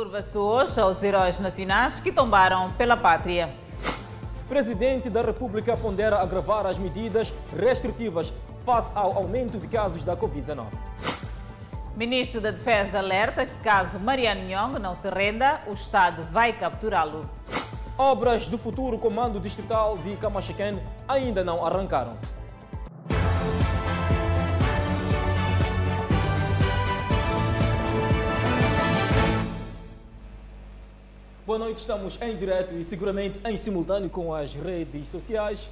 Curva-se hoje aos heróis nacionais que tombaram pela pátria. Presidente da República pondera agravar as medidas restritivas face ao aumento de casos da Covid-19. Ministro da Defesa alerta que caso Mariano Nhong não se renda, o Estado vai capturá-lo. Obras do futuro Comando Distrital de Camachaquén ainda não arrancaram. Boa noite, estamos em direto e seguramente em simultâneo com as redes sociais.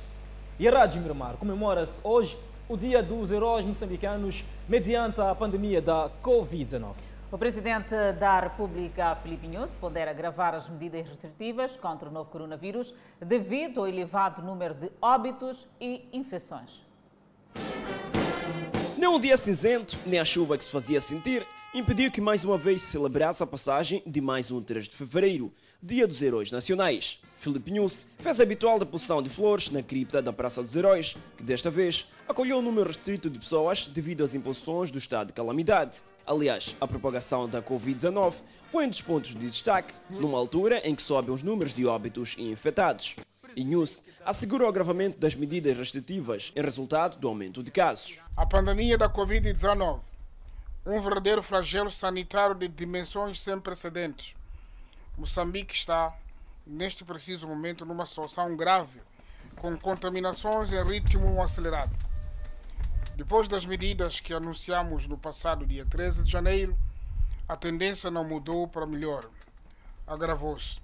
E a Rádio Miramar comemora-se hoje o Dia dos Heróis Moçambicanos mediante a pandemia da Covid-19. O presidente da República, Filipe Nunes, pondera agravar as medidas restritivas contra o novo coronavírus devido ao elevado número de óbitos e infecções. Nem um dia cinzento, nem a chuva que se fazia sentir, impediu que mais uma vez se celebrasse a passagem de mais um 3 de fevereiro, Dia dos Heróis Nacionais. Filipe Nunes fez a habitual deposição de flores na cripta da Praça dos Heróis, que desta vez acolheu um número restrito de pessoas devido às imposições do estado de calamidade. Aliás, a propagação da Covid-19 foi um dos pontos de destaque, numa altura em que sobem os números de óbitos e infectados. E News assegura o agravamento das medidas restritivas em resultado do aumento de casos. A pandemia da Covid-19, um verdadeiro flagelo sanitário de dimensões sem precedentes. Moçambique está, neste preciso momento, numa situação grave, com contaminações em ritmo acelerado. Depois das medidas que anunciamos no passado dia 13 de janeiro, a tendência não mudou para melhor, agravou-se.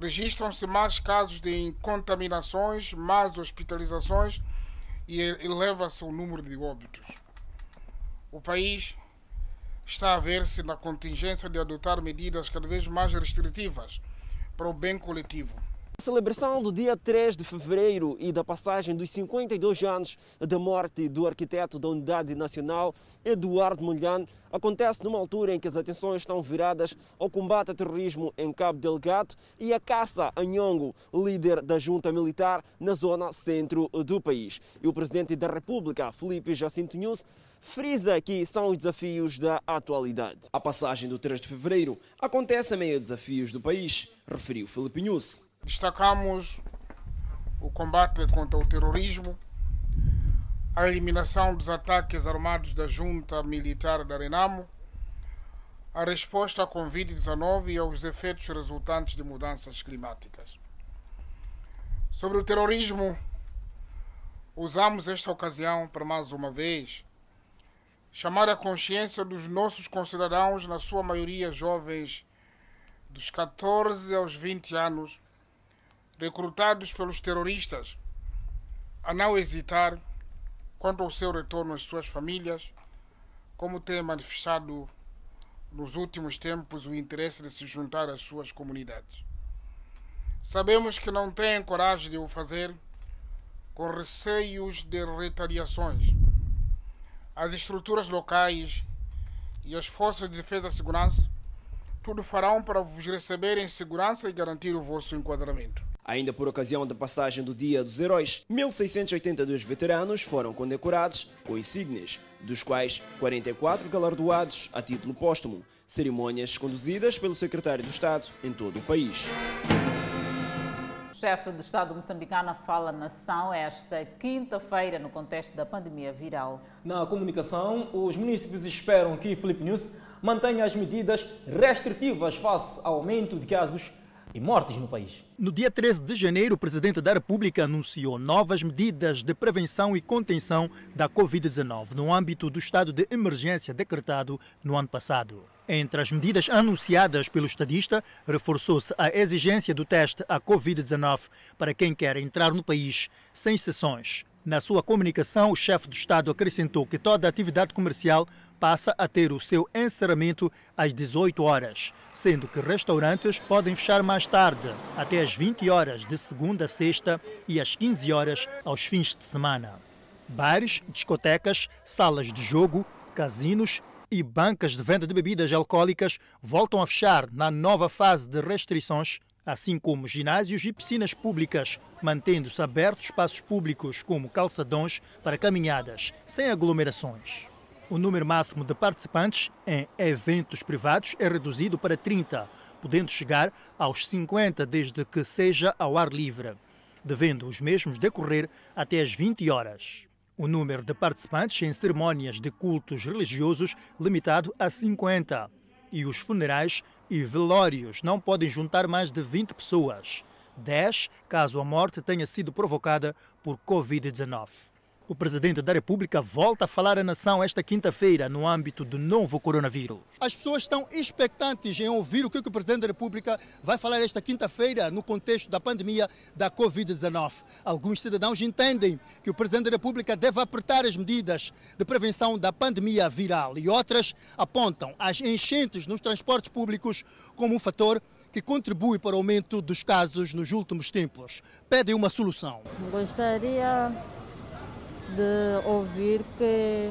Registram-se mais casos de contaminações, mais hospitalizações e eleva-se o número de óbitos. O país está a ver-se na contingência de adotar medidas cada vez mais restritivas para o bem coletivo. A celebração do dia 3 de fevereiro e da passagem dos 52 anos da morte do arquiteto da Unidade Nacional, Eduardo Mondlane, acontece numa altura em que as atenções estão viradas ao combate ao terrorismo em Cabo Delgado e a caça a Nhongo, líder da junta militar na zona centro do país. E o presidente da República, Felipe Jacinto Nunes, frisa que são os desafios da atualidade. A passagem do 3 de fevereiro acontece a meio desafios do país, referiu Felipe Nunes. Destacamos o combate contra o terrorismo, a eliminação dos ataques armados da junta militar da Renamo, a resposta à Covid-19 e aos efeitos resultantes de mudanças climáticas. Sobre o terrorismo, usamos esta ocasião para mais uma vez chamar a consciência dos nossos concidadãos, na sua maioria jovens dos 14 aos 20 anos, recrutados pelos terroristas, a não hesitar quanto ao seu retorno às suas famílias, como tem manifestado nos últimos tempos o interesse de se juntar às suas comunidades. Sabemos que não têm coragem de o fazer com receios de retaliações. As estruturas locais e as forças de defesa e segurança tudo farão para vos receber em segurança e garantir o vosso enquadramento. Ainda por ocasião da passagem do Dia dos Heróis, 1.682 veteranos foram condecorados com insígnias, dos quais 44 galardoados a título póstumo, cerimônias conduzidas pelo secretário do Estado em todo o país. O chefe do Estado moçambicano fala na nação esta quinta-feira no contexto da pandemia viral. Na comunicação, os municípios esperam que Felipe News mantenha as medidas restritivas face ao aumento de casos e mortes no país. No dia 13 de janeiro, o presidente da República anunciou novas medidas de prevenção e contenção da Covid-19 no âmbito do estado de emergência decretado no ano passado. Entre as medidas anunciadas pelo estadista, reforçou-se a exigência do teste à Covid-19 para quem quer entrar no país sem sessões. Na sua comunicação, o chefe do Estado acrescentou que toda atividade comercial passa a ter o seu encerramento às 18 horas, sendo que restaurantes podem fechar mais tarde, até às 20 horas de segunda a sexta e às 15 horas aos fins de semana. Bares, discotecas, salas de jogo, casinos e bancas de venda de bebidas alcoólicas voltam a fechar na nova fase de restrições assim como ginásios e piscinas públicas, mantendo-se abertos espaços públicos como calçadões para caminhadas, sem aglomerações. O número máximo de participantes em eventos privados é reduzido para 30, podendo chegar aos 50 desde que seja ao ar livre, devendo os mesmos decorrer até às 20 horas. O número de participantes em cerimônias de cultos religiosos limitado a 50. E os funerais e velórios não podem juntar mais de 20 pessoas. 10 caso a morte tenha sido provocada por Covid-19. O presidente da República volta a falar à nação esta quinta-feira no âmbito do novo coronavírus. As pessoas estão expectantes em ouvir o que o presidente da República vai falar esta quinta-feira no contexto da pandemia da Covid-19. Alguns cidadãos entendem que o presidente da República deve apertar as medidas de prevenção da pandemia viral e outras apontam as enchentes nos transportes públicos como um fator que contribui para o aumento dos casos nos últimos tempos. Pedem uma solução. Gostaria de ouvir que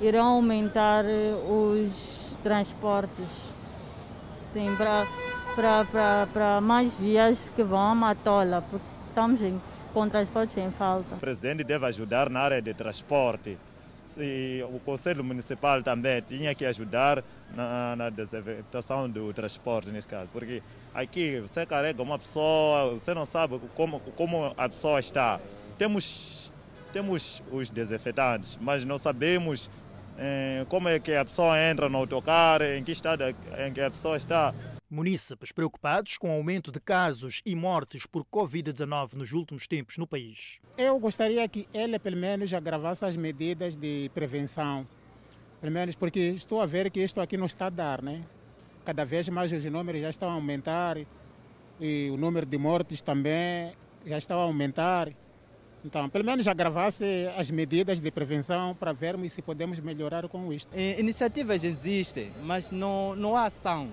irão aumentar os transportes sim, para mais vias que vão a Matola, porque estamos em, com transporte em falta. O presidente deve ajudar na área de transporte. E o Conselho Municipal também tinha que ajudar na, na desinfectação do transporte, nesse caso, porque aqui você carrega uma pessoa, você não sabe como, como a pessoa está. Temos temos os desinfetantes, mas não sabemos eh, como é que a pessoa entra no autocarro, em que estado em que a pessoa está. Munícipes preocupados com o aumento de casos e mortes por Covid-19 nos últimos tempos no país. Eu gostaria que ele, pelo menos, agravasse as medidas de prevenção. Pelo menos porque estou a ver que isto aqui não está a dar, né? Cada vez mais os números já estão a aumentar e o número de mortes também já está a aumentar. Então, pelo menos agravasse as medidas de prevenção para vermos se podemos melhorar com isto. Iniciativas existem, mas não, não há ação.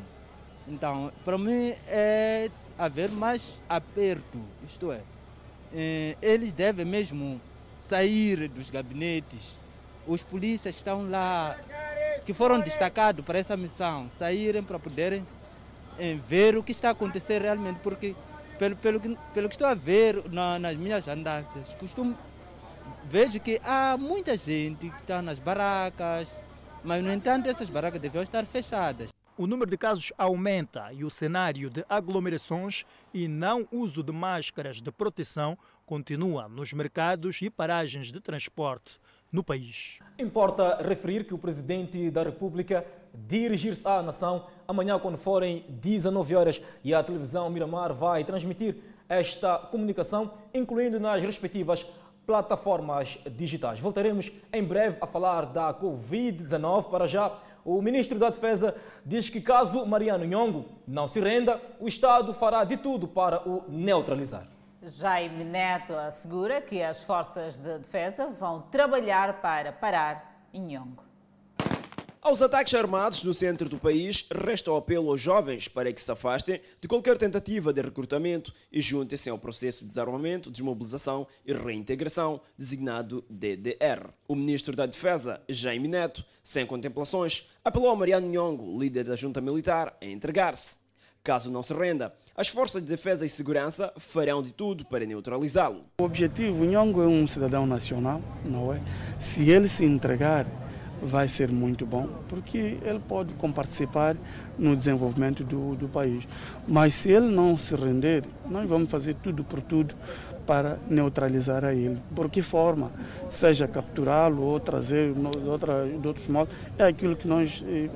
Então, para mim é haver mais aperto, isto é, eles devem mesmo sair dos gabinetes. Os polícias estão lá, que foram destacados para essa missão, saírem para poderem ver o que está acontecendo realmente, porque pelo, pelo, que, pelo que estou a ver na, nas minhas andanças, costumo, vejo que há muita gente que está nas barracas, mas, no entanto, essas barracas devem estar fechadas. O número de casos aumenta e o cenário de aglomerações e não uso de máscaras de proteção continua nos mercados e paragens de transporte no país. Importa referir que o presidente da República dirigir-se à nação amanhã, quando forem 19 horas, e a televisão Miramar vai transmitir esta comunicação, incluindo nas respectivas plataformas digitais. Voltaremos em breve a falar da Covid-19. Para já, o ministro da Defesa diz que caso Mariano Nhongo não se renda, o Estado fará de tudo para o neutralizar. Jaime Neto assegura que as forças de defesa vão trabalhar para parar Nhongo. Aos ataques armados no centro do país, resta o apelo aos jovens para que se afastem de qualquer tentativa de recrutamento e juntem-se ao processo de desarmamento, desmobilização e reintegração, designado DDR. O ministro da Defesa, Jaime Neto, sem contemplações, apelou a Mariano Nhongo, líder da junta militar, a entregar-se. Caso não se renda, as forças de defesa e segurança farão de tudo para neutralizá-lo. O objetivo, Nhongo é um cidadão nacional, não é? Se ele se entregar vai ser muito bom, porque ele pode participar no desenvolvimento do, do país. Mas se ele não se render, nós vamos fazer tudo por tudo para neutralizar a ele. Por que forma? Seja capturá-lo ou trazer de, outra, de outros modos, é aquilo que nós, eh,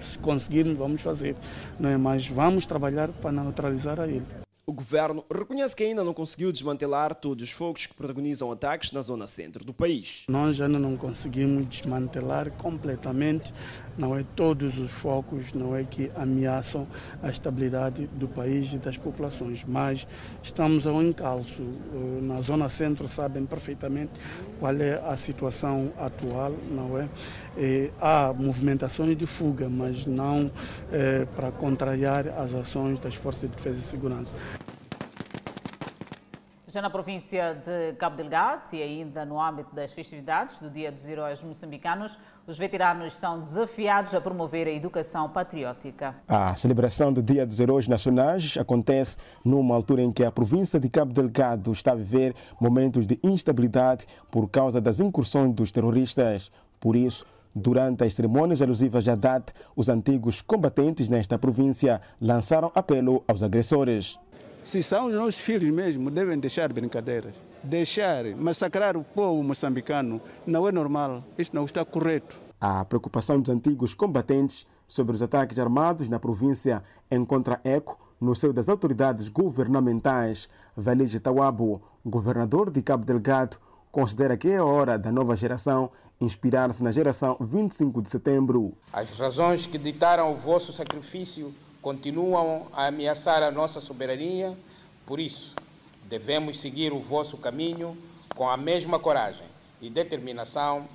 se conseguirmos, vamos fazer. Não é? Mas vamos trabalhar para neutralizar a ele. O governo reconhece que ainda não conseguiu desmantelar todos os fogos que protagonizam ataques na zona centro do país. Nós ainda não conseguimos desmantelar completamente, não é todos os focos, não é que ameaçam a estabilidade do país e das populações, mas estamos ao encalço. Eh, na zona centro sabem perfeitamente qual é a situação atual, não é? E há movimentações de fuga, mas não é, para contrariar as ações das forças de defesa e segurança. Já na província de Cabo Delgado e ainda no âmbito das festividades do Dia dos Heróis Moçambicanos, os veteranos são desafiados a promover a educação patriótica. A celebração do Dia dos Heróis Nacionais acontece numa altura em que a província de Cabo Delgado está a viver momentos de instabilidade por causa das incursões dos terroristas. Por isso, Durante as cerimônias alusivas à data, os antigos combatentes nesta província lançaram apelo aos agressores. Se são os nossos filhos mesmo, devem deixar brincadeiras. Deixar massacrar o povo moçambicano não é normal. Isto não está correto. A preocupação dos antigos combatentes sobre os ataques armados na província encontra eco no seio das autoridades governamentais. Valide Tawabo, governador de Cabo Delgado, considera que é hora da nova geração inspirar-se na geração 25 de setembro. As razões que ditaram o vosso sacrifício continuam a ameaçar a nossa soberania, por isso, devemos seguir o vosso caminho com a mesma coragem e determinação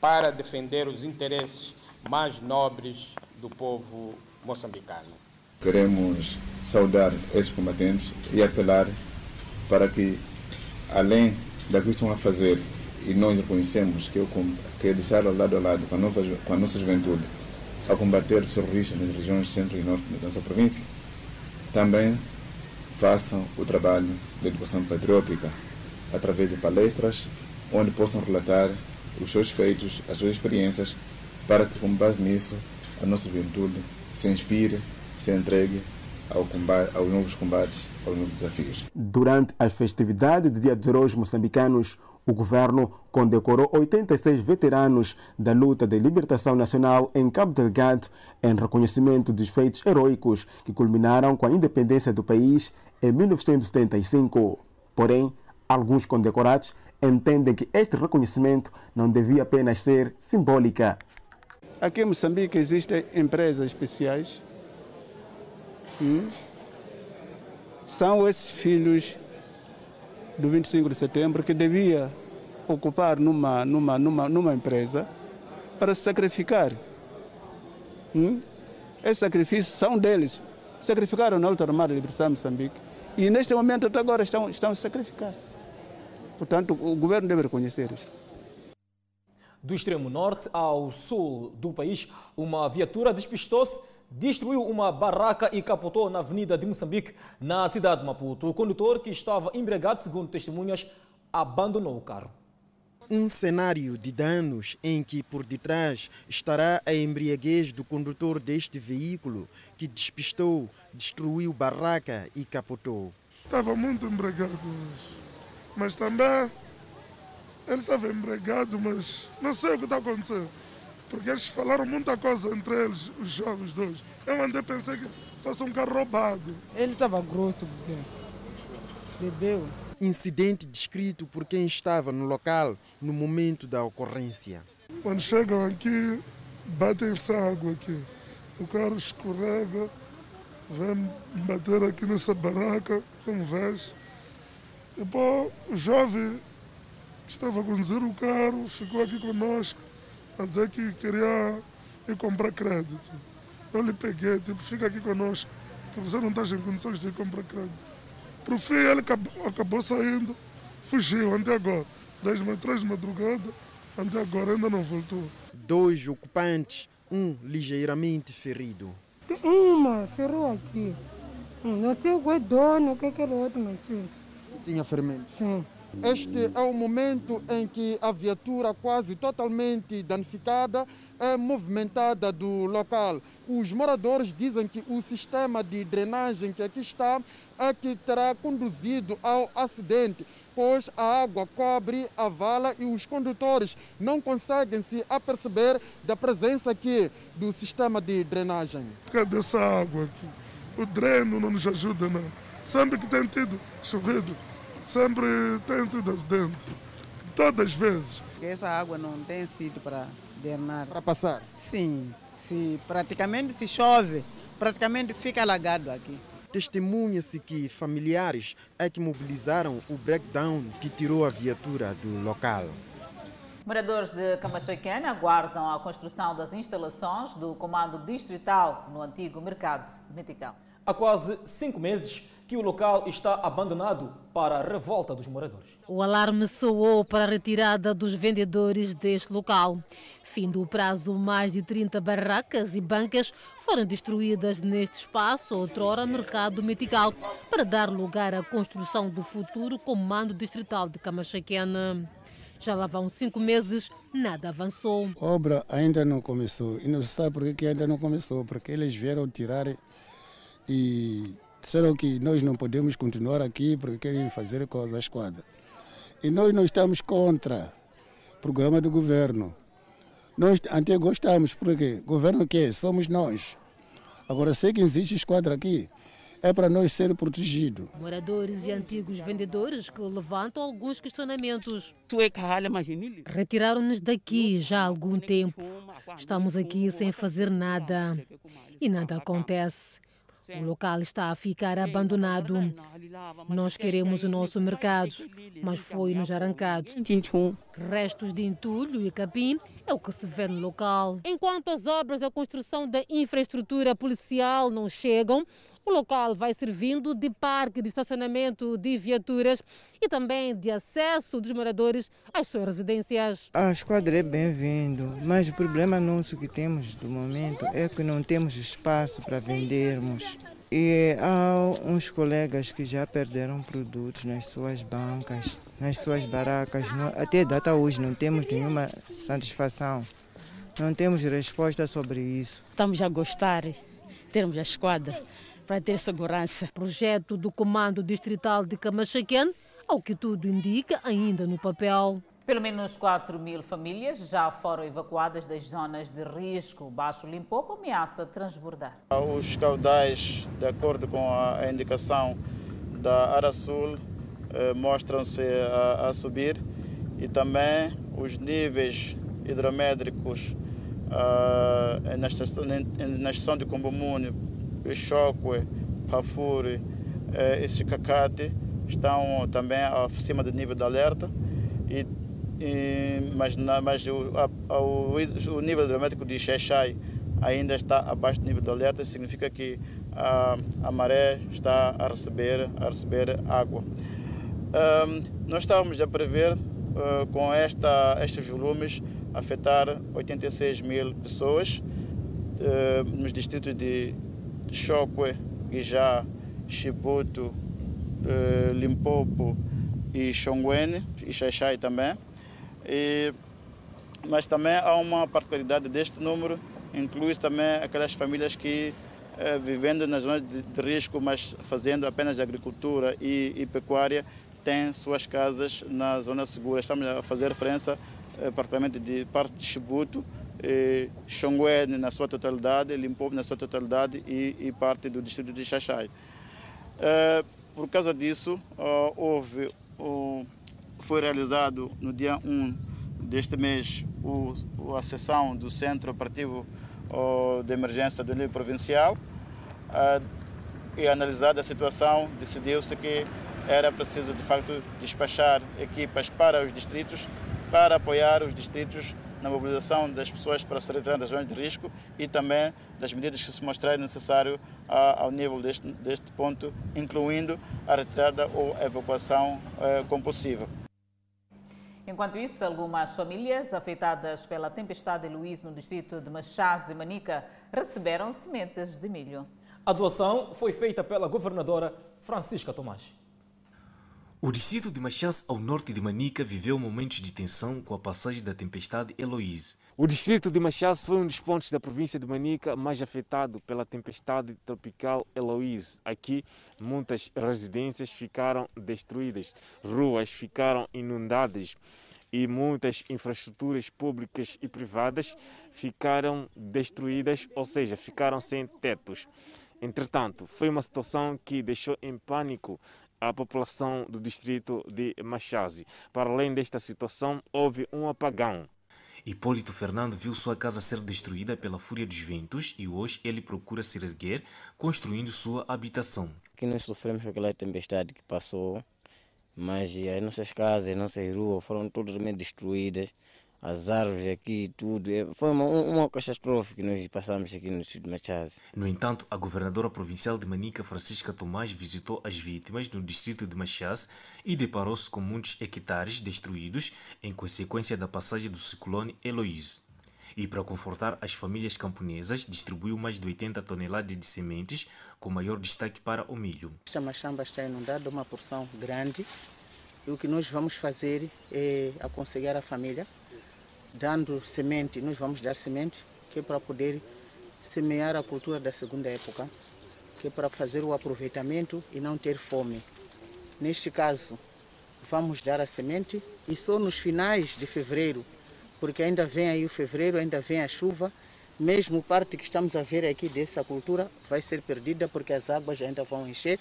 para defender os interesses mais nobres do povo moçambicano. Queremos saudar esses combatentes e apelar para que, além daquilo que estão a fazer, e nós reconhecemos que, eu, que é deixar lado a lado com a, nova, com a nossa juventude a combater os terroristas nas regiões centro e norte da nossa província, também façam o trabalho de educação patriótica através de palestras onde possam relatar os seus feitos, as suas experiências, para que, com base nisso, a nossa juventude se inspire, se entregue ao combate, aos novos combates, aos novos desafios. Durante as festividades do Dia dos Heróis Moçambicanos, o governo condecorou 86 veteranos da luta de libertação nacional em Cabo Delgado em reconhecimento dos feitos heróicos que culminaram com a independência do país em 1975. Porém, alguns condecorados entendem que este reconhecimento não devia apenas ser simbólica. Aqui em Moçambique existem empresas especiais. Hum? São esses filhos do 25 de setembro que devia ocupar numa, numa, numa, numa empresa para se sacrificar. Hum? Esses sacrifícios são deles. Sacrificaram na luta armada de libertação de Moçambique e neste momento até agora estão, estão a sacrificar. Portanto, o governo deve reconhecer isso. Do extremo norte ao sul do país, uma viatura despistou-se, destruiu uma barraca e capotou na avenida de Moçambique, na cidade de Maputo. O condutor, que estava embriagado, segundo testemunhas, abandonou o carro. Um cenário de danos em que por detrás estará a embriaguez do condutor deste veículo que despistou, destruiu barraca e capotou. Estava muito embriagado mas também ele estava embriagado, mas não sei o que está acontecendo. Porque eles falaram muita coisa entre eles, os jovens dois. Eu andei pensei que fosse um carro roubado. Ele estava grosso porque bebeu. Incidente descrito por quem estava no local no momento da ocorrência. Quando chegam aqui, batem-se água aqui. O carro escorrega, vem bater aqui nessa barraca, como vês. Depois o jovem estava a conduzir o carro ficou aqui conosco a dizer que queria ir comprar crédito. Eu lhe peguei, tipo, fica aqui conosco, que você não está em condições de ir comprar crédito. Por fim, ele acabou, acabou saindo, fugiu até agora. Desde três de madrugada, até agora ainda não voltou. Dois ocupantes, um ligeiramente ferido. Uma ferrou aqui. Não sei o que é dono, o que é aquele outro, não sei tinha fermento. Sim. Este é o momento em que a viatura, quase totalmente danificada, é movimentada do local. Os moradores dizem que o sistema de drenagem que aqui está é que terá conduzido ao acidente, pois a água cobre a vala e os condutores não conseguem se aperceber da presença aqui do sistema de drenagem. Cadê essa água aqui? O dreno não nos ajuda, não. Sempre que tem tido chovido, sempre tem tido acidente. Todas as vezes. Essa água não tem sido para drenar. Para passar? Sim. Se praticamente se chove, praticamente fica alagado aqui. Testemunha-se que familiares é que mobilizaram o breakdown que tirou a viatura do local. Moradores de Camachaquena aguardam a construção das instalações do Comando Distrital no antigo mercado Metical. Há quase cinco meses, que o local está abandonado para a revolta dos moradores. O alarme soou para a retirada dos vendedores deste local. Fim do prazo, mais de 30 barracas e bancas foram destruídas neste espaço, outrora mercado metical, para dar lugar à construção do futuro Comando Distrital de Camachaquena. Já lá vão cinco meses, nada avançou. A obra ainda não começou. E não se sabe por que ainda não começou, porque eles vieram tirar e disseram que nós não podemos continuar aqui porque querem fazer coisas à esquadra. E nós não estamos contra o programa do governo. Nós até gostamos, porque governo que Somos nós. Agora, sei que existe esquadra aqui, é para nós ser protegidos. Moradores e antigos vendedores que levantam alguns questionamentos. Retiraram-nos daqui já há algum tempo. Estamos aqui sem fazer nada e nada acontece. O local está a ficar abandonado. Nós queremos o nosso mercado, mas foi-nos arrancado. Restos de entulho e capim é o que se vê no local. Enquanto as obras da construção da infraestrutura policial não chegam, o local vai servindo de parque de estacionamento de viaturas e também de acesso dos moradores às suas residências. A esquadra é bem-vindo, mas o problema nosso que temos do momento é que não temos espaço para vendermos. E há uns colegas que já perderam produtos nas suas bancas, nas suas barracas. Até data hoje não temos nenhuma satisfação. Não temos resposta sobre isso. Estamos a gostar de termos a esquadra para ter segurança. Projeto do Comando Distrital de Camachaquén, ao que tudo indica, ainda no papel. Pelo menos 4 mil famílias já foram evacuadas das zonas de risco. O Baixo Limpopo ameaça transbordar. Os caudais, de acordo com a indicação da Ara Sul, eh, mostram-se a, a, subir e também os níveis hidrométricos uh, na, estação, na estação de Combomune, Choque, Pafuri eh, e Chicacate estão também acima do nível de alerta. E e, mas, na, mas o, a, o, o, nível hidrométrico de Xaixai ainda está abaixo do nível de alerta, significa que a, a maré está a receber, a receber água. Um, nós estávamos a prever, uh, com esta, estes volumes, afetar 86 mil pessoas uh, nos distritos de Choque, Guijá, Chibuto, uh, Limpopo e Xonguene, e Xaixai também. E, mas também há uma particularidade deste número, inclui também aquelas famílias que eh, vivendo nas zonas de, de, risco, mas fazendo apenas agricultura e, e, pecuária, têm suas casas na zona segura. Estamos a fazer referência eh, particularmente de parte de Chibuto, eh, na sua totalidade, Limpopo na sua totalidade e, e parte do distrito de Xaxai. Eh, por causa disso, houve foi realizado no dia 1 deste mês o, a sessão do Centro Operativo de Emergência do nível provincial e analisada a situação decidiu-se que era preciso de facto despachar equipas para os distritos para apoiar os distritos na mobilização das pessoas para se retirar das zonas de risco e também das medidas que se mostrarem necessário ao nível deste, deste ponto, incluindo a retirada ou evacuação eh, compulsiva. Enquanto isso, algumas famílias afetadas pela tempestade Luiz no distrito de Machás e Manica receberam sementes de milho. A doação foi feita pela governadora Francisca Tomás. O distrito de Machás, ao norte de Manica, viveu momentos de tensão com a passagem da tempestade Eloise. O distrito de Machás foi um dos pontos da província de Manica mais afetado pela tempestade tropical Eloise. Aqui, muitas residências ficaram destruídas, ruas ficaram inundadas e muitas infraestruturas públicas e privadas ficaram destruídas, ou seja, ficaram sem tetos. Entretanto, foi uma situação que deixou em pânico a população do distrito de Machazi. Para além desta situação, houve um apagão. Hipólito Fernando viu sua casa ser destruída pela fúria dos ventos e hoje ele procura se erguer, construindo sua habitação. Aqui nós sofremos com aquela tempestade que passou, mas as nossas casas, as nossas ruas foram totalmente destruídas as árvores aqui, tudo. É, foi uma, uma catástrofe que nós passamos aqui no sul de Machaz. No entanto, a governadora provincial de Manica, Francisca Tomás, visitou as vítimas no distrito de Machaz e deparou-se com muitos hectares destruídos em consequência da passagem do ciclone Eloise. E para confortar as famílias camponesas, distribuiu mais de 80 toneladas de sementes, com maior destaque para o milho. Esta machamba está inundada, uma porção grande E o que nós vamos fazer é aconselhar a família, dando semente, nós vamos dar semente, que é para poder semear a cultura da segunda época, que é para fazer o aproveitamento e não ter fome. Neste caso, vamos dar a semente e só nos finais de fevereiro, porque ainda vem aí o fevereiro, ainda vem a chuva, mesmo parte que estamos a ver aqui dessa cultura vai ser perdida porque as águas ainda vão encher.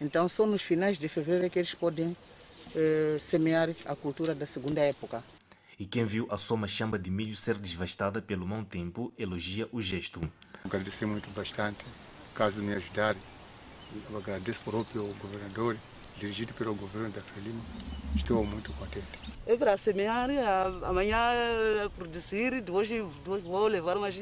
Então só nos finais de fevereiro é que eles podem eh, semear a cultura da segunda época. E quem viu a soma chamba de milho ser devastada pelo mau tempo elogia o gesto. Agradecer muito bastante, caso me ajudar. Eu agradeço por o governador, dirigido pelo governo da Frelimo. Estou muito contente. É para semear, amanhã produzir, depois, depois vou levar mais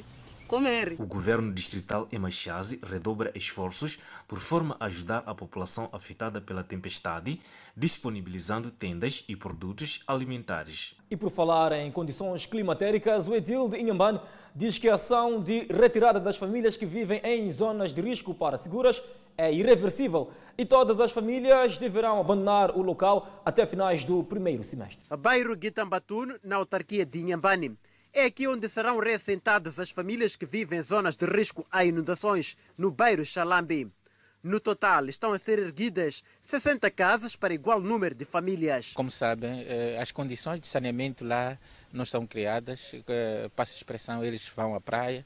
comer. O governo distrital Emachazi redobra esforços por forma a ajudar a população afetada pela tempestade, disponibilizando tendas e produtos alimentares. E por falar em condições climatéricas, o Edil de Inhambane diz que a ação de retirada das famílias que vivem em zonas de risco para seguras é irreversível e todas as famílias deverão abandonar o local até finais do primeiro semestre. Bairro Guitambatuno, na autarquia de Inhambane. É aqui onde serão reassentadas as famílias que vivem em zonas de risco a inundações, no bairro Xalambi. No total, estão a ser erguidas 60 casas para igual número de famílias. Como sabem, as condições de saneamento lá não são criadas. Passa a expressão, eles vão à praia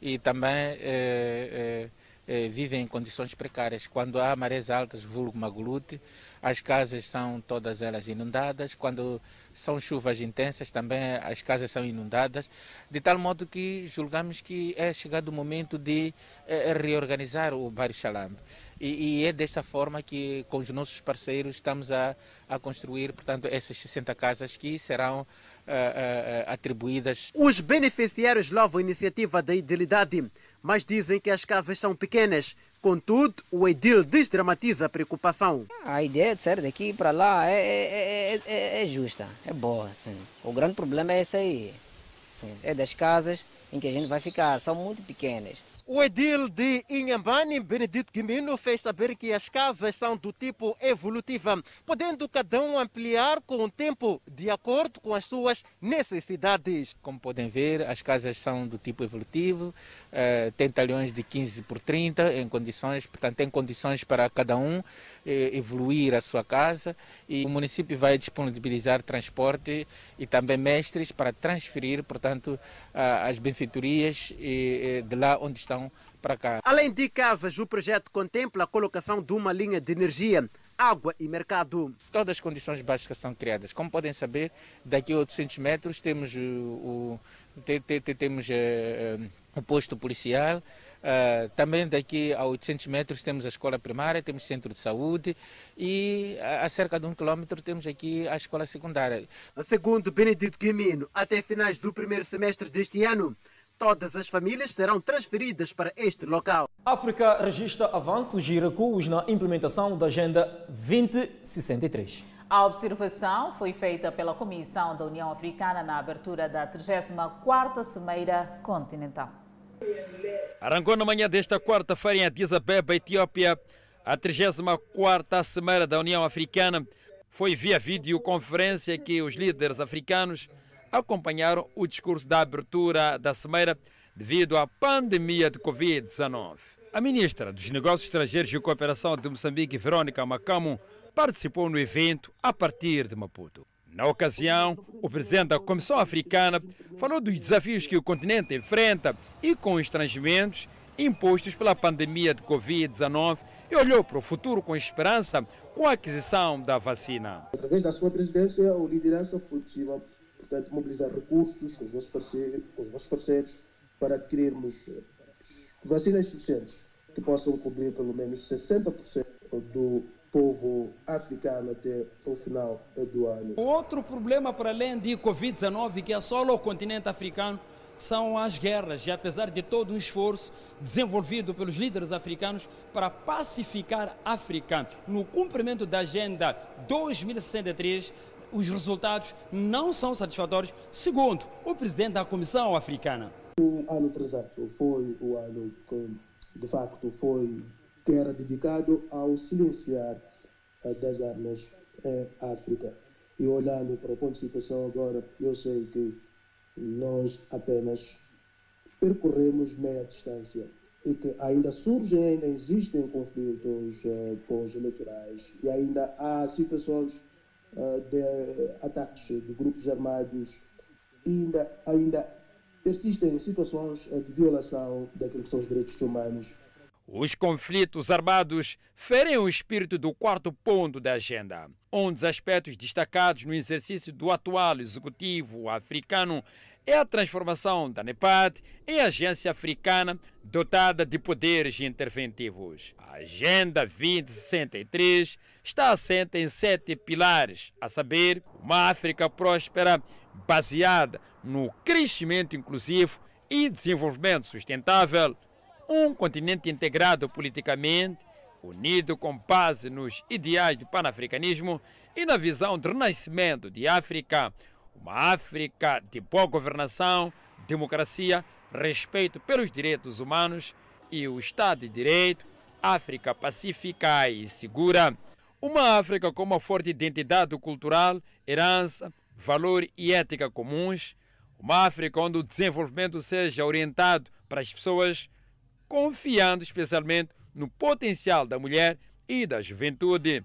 e também vivem em condições precárias. Quando há marés altas, vulgo Magulute, as casas são todas elas inundadas. Quando são chuvas intensas, também as casas são inundadas, de tal modo que julgamos que é chegado o momento de eh, reorganizar o bairro Xalambe. E, e, é dessa forma que, com os nossos parceiros, estamos a, a construir, portanto, essas 60 casas que serão uh, uh, atribuídas. Os beneficiários louvam a iniciativa da idilidade, mas dizem que as casas são pequenas. Contudo, o edil desdramatiza a preocupação. A ideia de sair daqui para lá é, é, é, é, justa, é boa. Sim. O grande problema é esse aí. Sim. É das casas em que a gente vai ficar, são muito pequenas. O edil de Inhambane, Benedito Guimino, fez saber que as casas são do tipo evolutiva, podendo cada um ampliar com o tempo de acordo com as suas necessidades. Como podem ver, as casas são do tipo evolutivo, eh, tem talhões de 15 por 30 em condições, portanto tem condições para cada um evoluir a sua casa e o município vai disponibilizar transporte e também mestres para transferir, portanto, as benfeitorias de lá onde estão para cá. Além de casas, o projeto contempla a colocação de uma linha de energia água e mercado. Todas as condições básicas são criadas. Como podem saber, daqui a 800 metros temos o, o temos uh, o posto policial, Uh, também daqui a 800 metros temos a escola primária, temos centro de saúde e a, a cerca de um quilômetro temos aqui a escola secundária. Segundo Benedito Guimino, até finais do primeiro semestre deste ano, todas as famílias serão transferidas para este local. A África registra avanços e recuos na implementação da Agenda 2063. A observação foi feita pela Comissão da União Africana na abertura da 34ª Cimeira Continental. Arrancou na manhã desta quarta-feira em Addis Abeba, Etiópia, a 34ª Cimeira da União Africana. Foi via videoconferência que os líderes africanos acompanharam o discurso da abertura da Cimeira devido à pandemia de Covid-19. A ministra dos Negócios Estrangeiros e Cooperação de Moçambique, Verônica Macamo, participou no evento a partir de Maputo. Na ocasião, o presidente da Comissão Africana falou dos desafios que o continente enfrenta e com os impostos pela pandemia de Covid-19 e olhou para o futuro com esperança com a aquisição da vacina. Através da sua presidência ou liderança foi possível, portanto, mobilizar recursos com os nossos parceiros, com os nossos parceiros para adquirirmos vacinas suficientes que possam cobrir pelo menos 60% do povo africano até o final do ano. Outro problema para além de Covid-19 que assola o continente africano são as guerras, e apesar de todo um esforço desenvolvido pelos líderes africanos para pacificar a África no cumprimento da Agenda 2063, os resultados não são satisfatórios, segundo o presidente da Comissão Africana. O ano transato foi o ano que, de facto, foi que era dedicado ao silenciar das armas em África. E olhando para o ponto de situação agora, eu sei que nós apenas percorremos meia distância e que ainda surgem, ainda existem conflitos uh, pós-eleitorais e ainda há situações uh, de ataques de grupos armados e ainda, ainda persistem situações de violação daquilo que são os direitos humanos. Os conflitos armados ferem o espírito do quarto ponto da agenda. Um dos aspectos destacados no exercício do atual executivo africano é a transformação da NEPAD em agência africana dotada de poderes interventivos. A Agenda 2063 está assenta em sete pilares, a saber, uma África próspera baseada no crescimento inclusivo e desenvolvimento sustentável, um continente integrado politicamente, unido com base nos ideais do panafricanismo e na visão de renascimento de África, uma África de boa governação, democracia, respeito pelos direitos humanos e o Estado de Direito, África pacífica e segura. Uma África com uma forte identidade cultural, herança, valor e ética comuns. Uma África onde o desenvolvimento seja orientado para as pessoas, confiando especialmente no potencial da mulher e da juventude.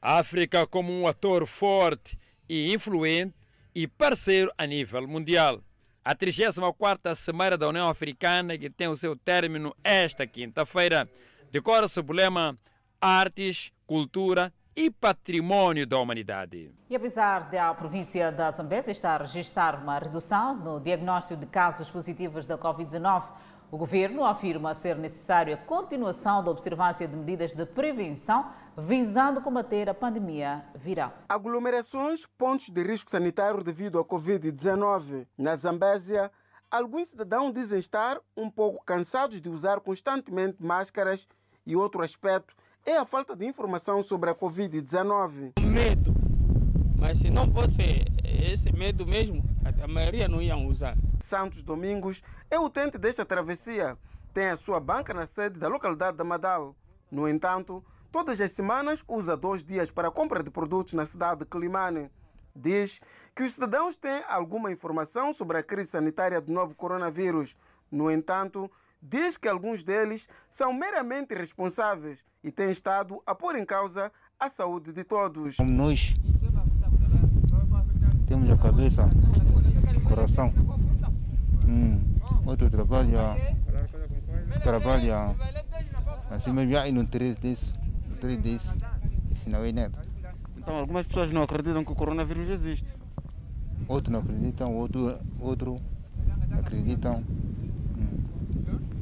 África como um ator forte e influente e parceiro a nível mundial. A 34ª Semana da União Africana, que tem o seu término esta quinta-feira, decora-se o lema Artes, Cultura e Patrimônio da Humanidade. E apesar de a província da Zambésia estar a registrar uma redução no diagnóstico de casos positivos da Covid-19, o governo afirma ser necessária a continuação da observância de medidas de prevenção visando combater a pandemia viral. Aglomerações, pontos de risco sanitário devido à Covid-19. Na Zambésia, alguns cidadãos dizem estar um pouco cansados de usar constantemente máscaras e outro aspecto é a falta de informação sobre a Covid-19. Medo. Mas se não fosse esse medo mesmo, a maioria não iam usar. Santos Domingos é o utente desta travessia. Tem a sua banca na sede da localidade da Madal. No entanto, todas as semanas usa dois dias para a compra de produtos na cidade de Climane. Diz que os cidadãos têm alguma informação sobre a crise sanitária do novo coronavírus. No entanto, diz que alguns deles são meramente responsáveis e têm estado a pôr em causa a saúde de todos. Como nós temos a cabeça, coração. Hum. Outro trabalha, trabalha assim mesmo, aí não três desse, três desse, isso não é nada. Então algumas pessoas não acreditam que o coronavírus existe. Outros não acreditam, outro, outro acreditam.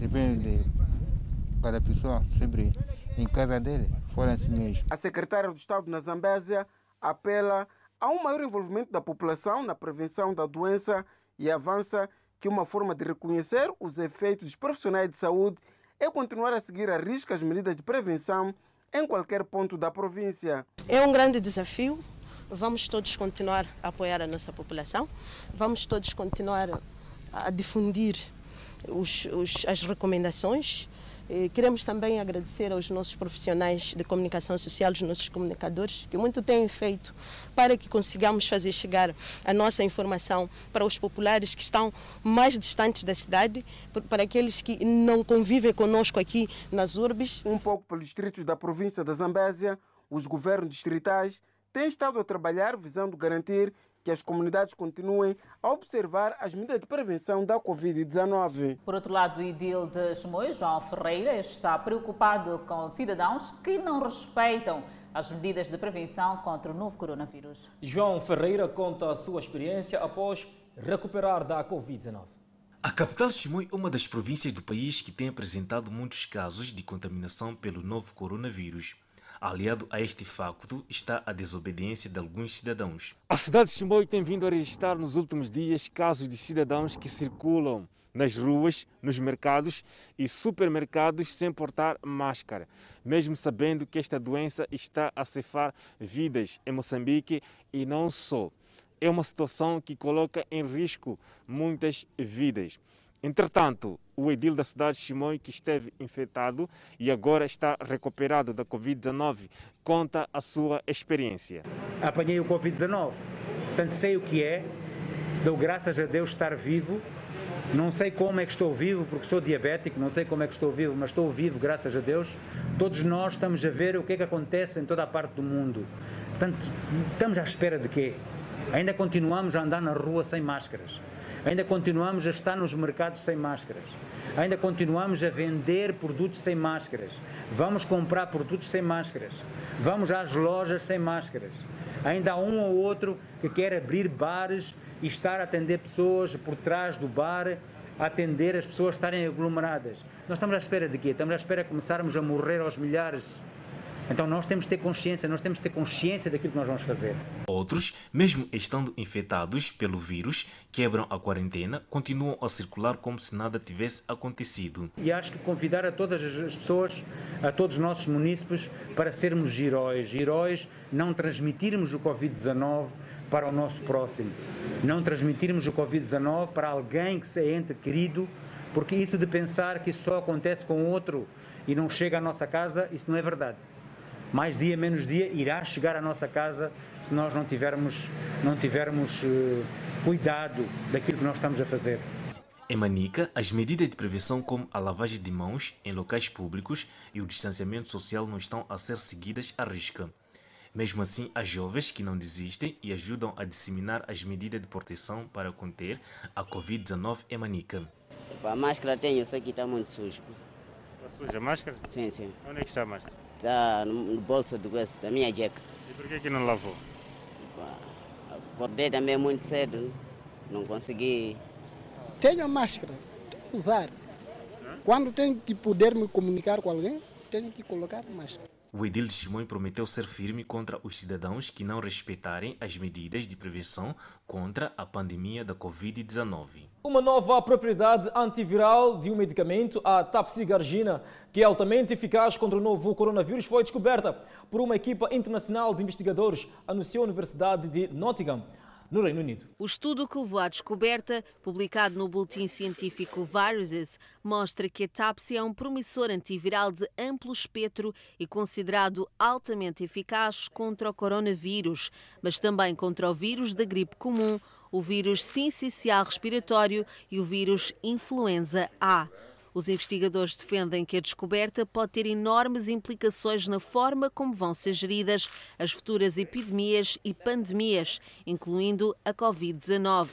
Depende de cada pessoa, sempre em casa dele, fora assim mesmo. A secretária do Estado na Zambésia apela a um maior envolvimento da população na prevenção da doença e avança que uma forma de reconhecer os efeitos dos profissionais de saúde é continuar a seguir a risca as medidas de prevenção em qualquer ponto da província. É um grande desafio. Vamos todos continuar a apoiar a nossa população, vamos todos continuar a difundir os, os, as recomendações Queremos também agradecer aos nossos profissionais de comunicação social, os nossos comunicadores, que muito têm feito para que consigamos fazer chegar a nossa informação para os populares que estão mais distantes da cidade, para aqueles que não convivem conosco aqui nas urbes. Um pouco pelos distritos da província da Zambésia, os governos distritais têm estado a trabalhar visando garantir que as comunidades continuem a observar as medidas de prevenção da Covid-19. Por outro lado, o Idil de Chimoio, João Ferreira, está preocupado com cidadãos que não respeitam as medidas de prevenção contra o novo coronavírus. João Ferreira conta a sua experiência após recuperar da Covid-19. A capital de Chimoio é uma das províncias do país que tem apresentado muitos casos de contaminação pelo novo coronavírus. Aliado a este facto está a desobediência de alguns cidadãos. A cidade de Chimboio tem vindo a registrar nos últimos dias casos de cidadãos que circulam nas ruas, nos mercados e supermercados sem portar máscara, mesmo sabendo que esta doença está a cefar vidas em Moçambique e não só. É uma situação que coloca em risco muitas vidas. Entretanto, o edil da cidade de Chimoi, que esteve infectado e agora está recuperado da Covid-19, conta a sua experiência. Apanhei o Covid-19, portanto sei o que é, dou graças a Deus estar vivo. Não sei como é que estou vivo, porque sou diabético, não sei como é que estou vivo, mas estou vivo, graças a Deus. Todos nós estamos a ver o que é que acontece em toda a parte do mundo. Portanto, estamos à espera de quê? Ainda continuamos a andar na rua sem máscaras. Ainda continuamos a estar nos mercados sem máscaras. Ainda continuamos a vender produtos sem máscaras. Vamos comprar produtos sem máscaras. Vamos às lojas sem máscaras. Ainda há um ou outro que quer abrir bares e estar a atender pessoas por trás do bar, atender as pessoas estarem aglomeradas. Nós estamos à espera de quê? Estamos à espera de começarmos a morrer aos milhares. Então nós temos que ter consciência, nós temos que ter consciência daquilo que nós vamos fazer. Outros, mesmo estando infectados pelo vírus, quebram a quarentena, continuam a circular como se nada tivesse acontecido. E acho que convidar a todas as pessoas, a todos os nossos munícipes, para sermos heróis. Heróis, não transmitirmos o Covid-19 para o nosso próximo. Não transmitirmos o Covid-19 para alguém que se é ente querido, porque isso de pensar que isso só acontece com outro e não chega à nossa casa, isso não é verdade mais dia menos dia irá chegar à nossa casa se nós não tivermos, não tivermos uh, cuidado daquilo que nós estamos a fazer. Em Manica, as medidas de prevenção como a lavagem de mãos em locais públicos e o distanciamento social não estão a ser seguidas à risca. Mesmo assim, há jovens que não desistem e ajudam a disseminar as medidas de proteção para conter a Covid-19 em Manica. A máscara tem, eu sei que está muito sujo. Está suja a máscara? Sim, sim. Onde é que está a máscara? Está no bolso do, da minha jaca. E por que, que não lavou? Acordei também muito cedo, não consegui. Tenho a máscara, usar. Quando tenho que poder me comunicar com alguém, tenho que colocar a máscara. O edil de Simões prometeu ser firme contra os cidadãos que não respeitarem as medidas de prevenção contra a pandemia da Covid-19. Uma nova propriedade antiviral de um medicamento, a Tapsigargina, que é altamente eficaz contra o novo coronavírus, foi descoberta por uma equipa internacional de investigadores, anunciou a Universidade de Nottingham no Reino Unido. O estudo que levou à descoberta, publicado no boletim científico Viruses, mostra que a TAPSI é um promissor antiviral de amplo espectro e considerado altamente eficaz contra o coronavírus, mas também contra o vírus da gripe comum, o vírus sincicial respiratório e o vírus influenza A. Os investigadores defendem que a descoberta pode ter enormes implicações na forma como vão ser geridas as futuras epidemias e pandemias, incluindo a Covid-19.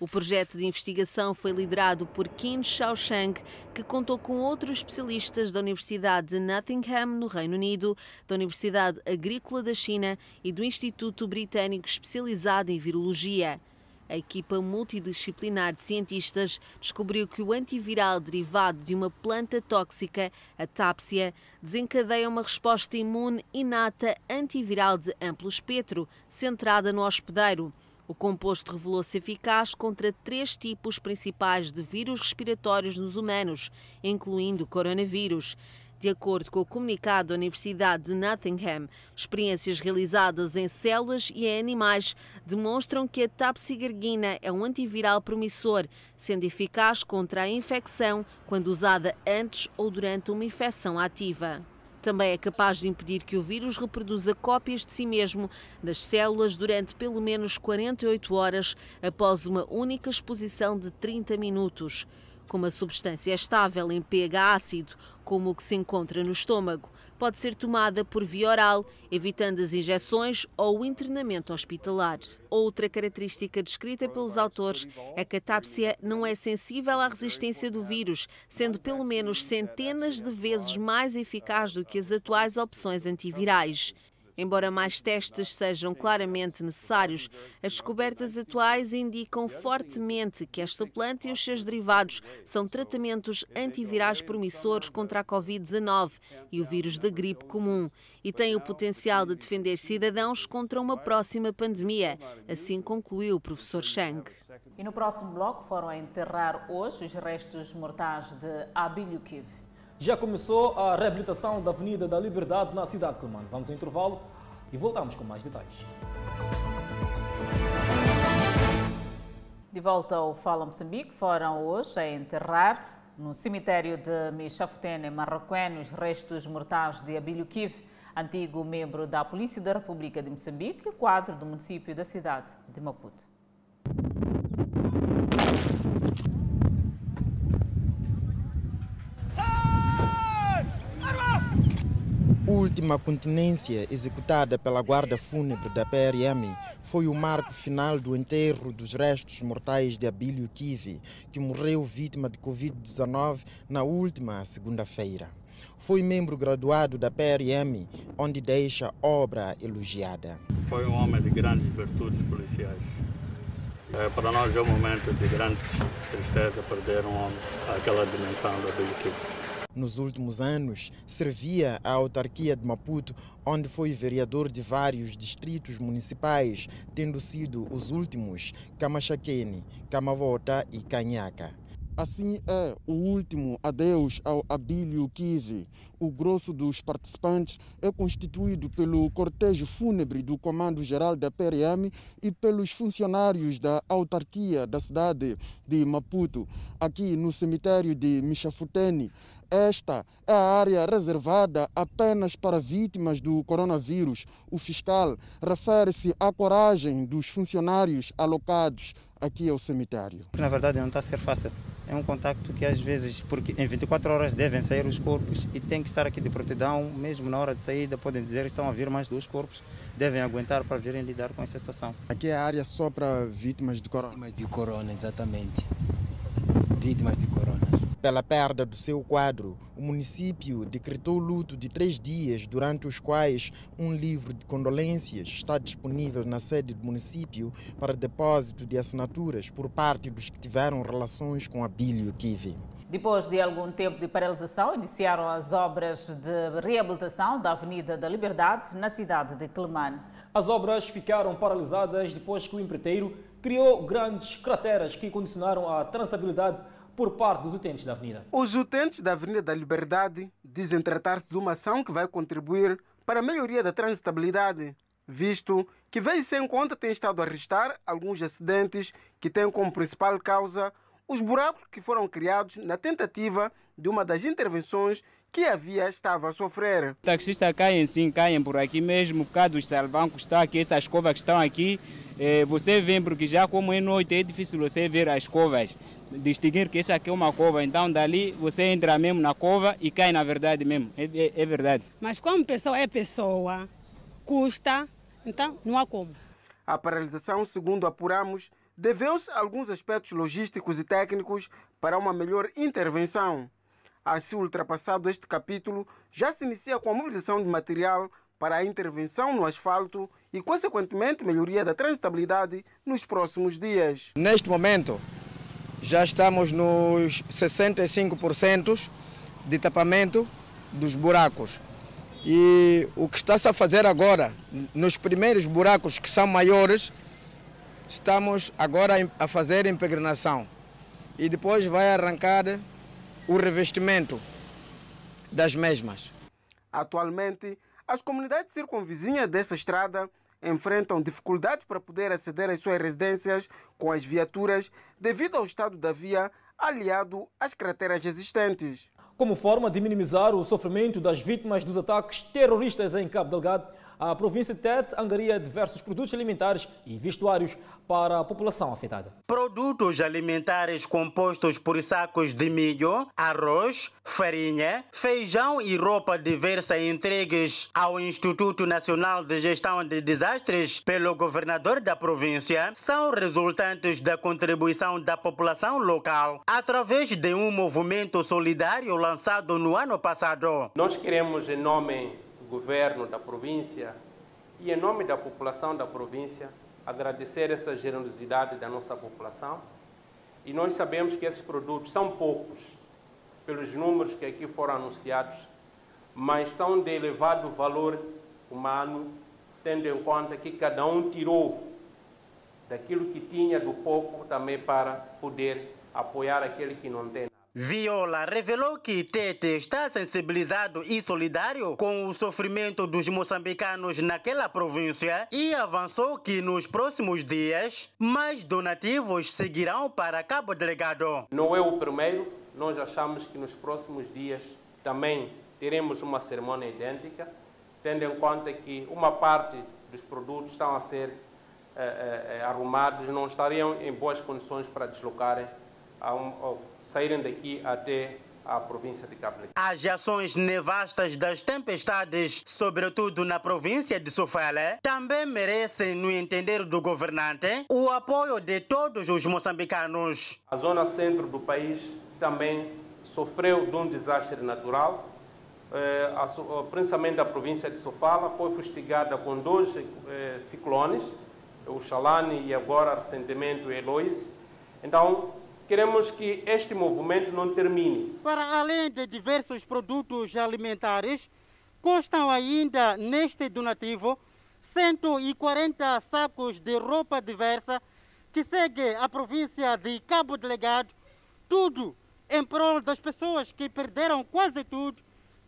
O projeto de investigação foi liderado por Qin Shaoshang, que contou com outros especialistas da Universidade de Nottingham, no Reino Unido, da Universidade Agrícola da China e do Instituto Britânico especializado em Virologia. A equipa multidisciplinar de cientistas descobriu que o antiviral derivado de uma planta tóxica, a tápsia, desencadeia uma resposta imune inata antiviral de amplo espectro, centrada no hospedeiro. O composto revelou-se eficaz contra três tipos principais de vírus respiratórios nos humanos, incluindo o coronavírus. De acordo com o comunicado da Universidade de Nottingham, experiências realizadas em células e em animais demonstram que a tapsigargina é um antiviral promissor, sendo eficaz contra a infecção quando usada antes ou durante uma infecção ativa. Também é capaz de impedir que o vírus reproduza cópias de si mesmo nas células durante pelo menos 48 horas após uma única exposição de 30 minutos. Como a substância é estável em pH ácido, como o que se encontra no estômago, pode ser tomada por via oral, evitando as injeções ou o internamento hospitalar. Outra característica descrita pelos autores é que a tápsia não é sensível à resistência do vírus, sendo pelo menos centenas de vezes mais eficaz do que as atuais opções antivirais. Embora mais testes sejam claramente necessários, as descobertas atuais indicam fortemente que esta planta e os seus derivados são tratamentos antivirais promissores contra a Covid-19 e o vírus da gripe comum e têm o potencial de defender cidadãos contra uma próxima pandemia, assim concluiu o professor Chang. E no próximo bloco foram a enterrar hoje os restos mortais de Abílio Kiv já começou a reabilitação da Avenida da Liberdade na cidade de Clemane. Vamos ao intervalo e voltamos com mais detalhes. De volta ao Fala Moçambique, foram hoje a enterrar no cemitério de Michafutene, Marroquém, os restos mortais de Abílio Kiv, antigo membro da Polícia da República de Moçambique, quadro do município da cidade de Maputo. Última continência executada pela Guarda Fúnebre da PRM foi o marco final do enterro dos restos mortais de Abílio Kivi, que morreu vítima de Covid-19 na última segunda-feira. Foi membro graduado da PRM, onde deixa obra elogiada. Foi um homem de grandes virtudes policiais. É, para nós é um momento de grande tristeza perder um homem àquela dimensão da Abílio Kivi. Nos últimos anos, servia a autarquia de Maputo, onde foi vereador de vários distritos municipais, tendo sido os últimos Camachaquene, Camavota e Canhaca. Assim é o último adeus ao Abílio Kive. O grosso dos participantes é constituído pelo cortejo fúnebre do Comando-Geral da PRM e pelos funcionários da autarquia da cidade de Maputo. Aqui no cemitério de Michafutene, esta é a área reservada apenas para vítimas do coronavírus. O fiscal refere-se à coragem dos funcionários alocados aqui ao cemitério. Na verdade, não está a ser fácil. É um contacto que às vezes, porque em 24 horas devem sair os corpos e tem que estar aqui de prontidão, mesmo na hora de saída, podem dizer que estão a vir mais dois corpos, devem aguentar para virem lidar com essa situação. Aqui é a área só para vítimas de corona? Vítimas de corona, exatamente. Vítimas de corona. Pela perda do seu quadro, o município decretou luto de três dias, durante os quais um livro de condolências está disponível na sede do município para depósito de assinaturas por parte dos que tiveram relações com Abílio Kivi. Depois de algum tempo de paralisação, iniciaram as obras de reabilitação da Avenida da Liberdade, na cidade de Quelimane. As obras ficaram paralisadas depois que o empreiteiro criou grandes crateras que condicionaram a transitabilidade por parte dos utentes da avenida. Os utentes da Avenida da Liberdade dizem tratar-se de uma ação que vai contribuir para a melhoria da transitabilidade, visto que vem sem conta tem estado a registrar alguns acidentes que têm como principal causa os buracos que foram criados na tentativa de uma das intervenções que a via estava a sofrer. Taxistas caem sim, caem por aqui mesmo, por causa dos salvancos que estão aqui, essas covas que estão aqui. Eh, você vê, porque já como é noite é difícil você ver as covas distinguir que essa aqui é uma cova. Então, dali você entra mesmo na cova e cai na verdade mesmo. É, é, é verdade. Mas como pessoa é pessoa, custa, então não há como. A paralisação, segundo apuramos, deveu-se a alguns aspectos logísticos e técnicos para uma melhor intervenção. Assim ultrapassado este capítulo, já se inicia com a mobilização de material para a intervenção no asfalto e, consequentemente, melhoria da transitabilidade nos próximos dias. Neste momento, já estamos nos 65% de tapamento dos buracos. E o que está-se a fazer agora, nos primeiros buracos que são maiores, estamos agora a fazer impregnação. E depois vai arrancar o revestimento das mesmas. Atualmente, as comunidades circunvizinhas dessa estrada enfrentam dificuldades para poder aceder às suas residências com as viaturas devido ao estado da via aliado às crateras existentes. Como forma de minimizar o sofrimento das vítimas dos ataques terroristas em Cabo Delgado, a província de Tete angaria diversos produtos alimentares e vestuários para a população afetada. Produtos alimentares compostos por sacos de milho, arroz, farinha, feijão e roupa diversa entregues ao Instituto Nacional de Gestão de Desastres pelo governador da província são resultantes da contribuição da população local através de um movimento solidário lançado no ano passado. Nós queremos, em nome governo da província e em nome da população da província, agradecer essa generosidade da nossa população. E nós sabemos que esses produtos são poucos, pelos números que aqui foram anunciados, mas são de elevado valor humano, tendo em conta que cada um tirou daquilo que tinha do pouco também para poder apoiar aquele que não tem. Viola revelou que Tete está sensibilizado e solidário com o sofrimento dos moçambicanos naquela província e avançou que nos próximos dias mais donativos seguirão para Cabo Delegado. Não é o primeiro, nós achamos que nos próximos dias também teremos uma cerimônia idêntica, tendo em conta que uma parte dos produtos estão a ser eh, eh, arrumados, não estariam em boas condições para deslocarem, a um, ou saírem daqui até a província de Cabo Delgado. As ações nevastas das tempestades, sobretudo na província de Sofala, também merecem, no entender do governante, o apoio de todos os moçambicanos. A zona centro do país também sofreu de um desastre natural, eh, principalmente a província de Sofala, foi fustigada com dois eh, ciclones, o Xalane e agora recentemente o Eloise. Então, queremos que este movimento não termine. Para além de diversos produtos alimentares, constam ainda neste donativo 140 sacos de roupa diversa que segue a província de Cabo Delegado, tudo em prol das pessoas que perderam quase tudo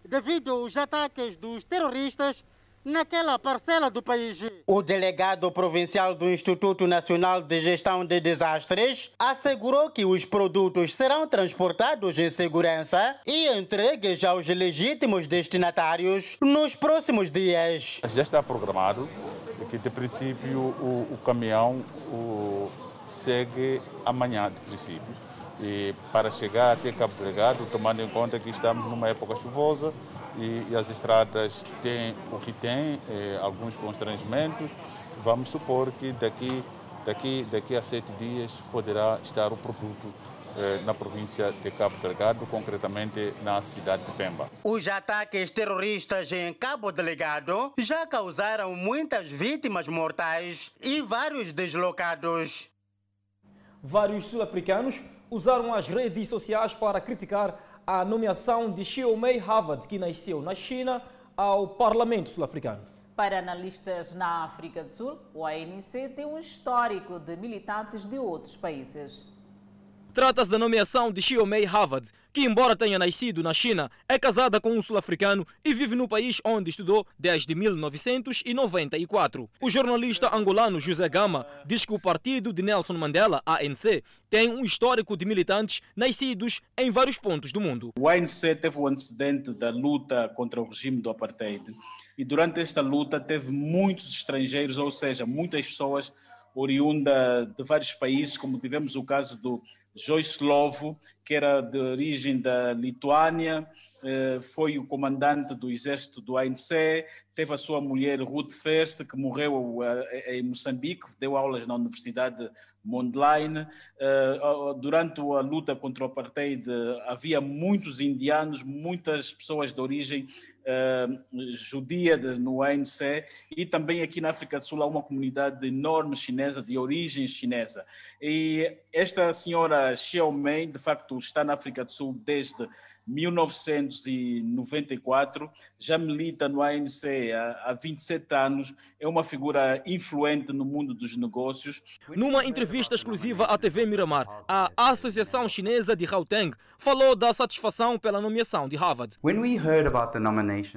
devido aos ataques dos terroristas naquela parcela do país. O delegado provincial do Instituto Nacional de Gestão de Desastres assegurou que os produtos serão transportados em segurança e entregues aos legítimos destinatários nos próximos dias. Já está programado que, de princípio, o, o caminhão o, segue amanhã, de princípio. E para chegar até Cabo Delgado, tomando em conta que estamos numa época chuvosa, e, e as estradas têm o que têm, eh, alguns constrangimentos. Vamos supor que daqui, daqui, daqui a sete dias poderá estar o produto eh, na província de Cabo Delgado, concretamente na cidade de Pemba. Os ataques terroristas em Cabo Delgado já causaram muitas vítimas mortais e vários deslocados. Vários sul-africanos usaram as redes sociais para criticar a nomeação de Xiaomei Havard, que nasceu na China, ao Parlamento Sul-Africano. Para analistas na África do Sul, o ANC tem um histórico de militantes de outros países. Trata-se da nomeação de Xiaomei Havard, que, embora tenha nascido na China, é casada com um sul-africano e vive no país onde estudou desde 1994. O jornalista angolano José Gama diz que o partido de Nelson Mandela, ANC, tem um histórico de militantes nascidos em vários pontos do mundo. O ANC teve o antecedente da luta contra o regime do apartheid e durante esta luta teve muitos estrangeiros, ou seja, muitas pessoas oriundas de vários países, como tivemos o caso do Joyce Lovo, que era de origem da Lituânia, eh, foi o comandante do exército do ANC, teve a sua mulher Ruth First, que morreu eh, em Moçambique, deu aulas na Universidade Mondlane. Eh, durante a luta contra o apartheid havia muitos indianos, muitas pessoas de origem uh, judia de, no ANC e também aqui na África do Sul há uma comunidade enorme chinesa, de origem chinesa. E esta senhora Xiaomei, de facto, está na África do Sul desde 1994, já milita no ANC há, há 27 anos, é uma figura influente no mundo dos negócios. Numa entrevista exclusiva à TV Miramar, a Associação Chinesa de Gauteng falou da satisfação pela nomeação de Harvard.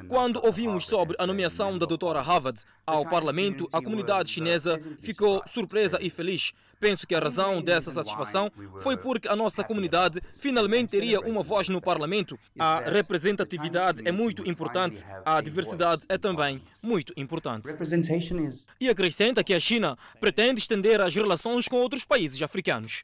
Quando ouvimos sobre a nomeação da doutora Harvard ao parlamento, a comunidade chinesa ficou surpresa e feliz. Penso que a razão dessa satisfação foi porque a nossa comunidade finalmente teria uma voz no parlamento. A representatividade é muito importante, a diversidade é também muito importante. E acrescenta que a China pretende estender as relações com outros países africanos.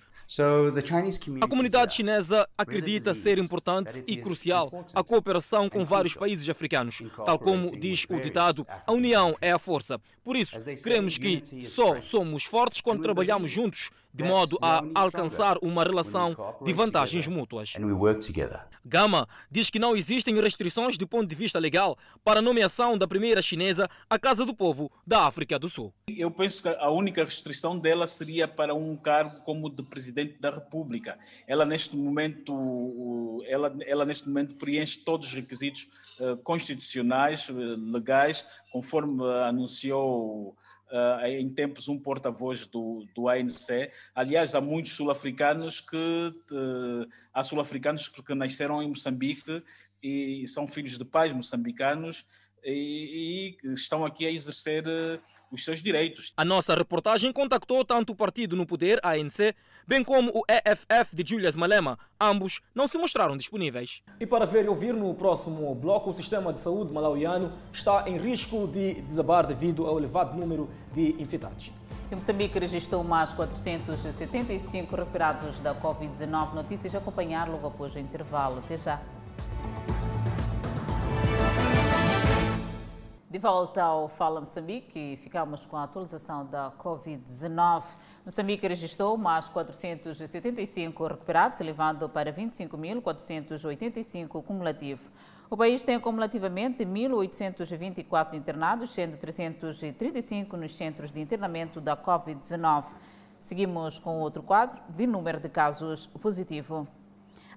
A comunidade chinesa acredita ser importante e crucial a cooperação com vários países africanos. Tal como diz o ditado, a união é a força. Por isso, queremos que só somos fortes quando trabalhamos juntos de modo a alcançar uma relação de vantagens mútuas. Gama diz que não existem restrições do ponto de vista legal para a nomeação da primeira chinesa à Casa do Povo da África do Sul. Eu penso que a única restrição dela seria para um cargo como de presidente da República. Ela neste momento, ela, ela neste momento preenche todos os requisitos uh, constitucionais, uh, legais, conforme anunciou uh, em tempos um porta-voz do, do ANC. Aliás, há muitos sul-africanos que uh, há sul-africanos que nasceram em Moçambique e são filhos de pais moçambicanos e, e estão aqui a exercer uh, os seus direitos. A nossa reportagem contactou tanto o partido no poder, ANC, bem como o EFF de Julius Malema. Ambos não se mostraram disponíveis. E para ver e ouvir no próximo bloco, o sistema de saúde malauiano está em risco de desabar devido ao elevado número de infectados. E Moçambique registrou mais 475 recuperados da Covid-19. Notícias a acompanhar logo após o intervalo. Até já. De volta ao Fala Moçambique, ficamos com a atualização da Covid-19. Moçambique registrou mais 475 recuperados, elevando para 25.485 cumulativo. O país tem acumulativamente 1.824 internados, sendo 335 nos centros de internamento da Covid-19. Seguimos com outro quadro de número de casos positivo.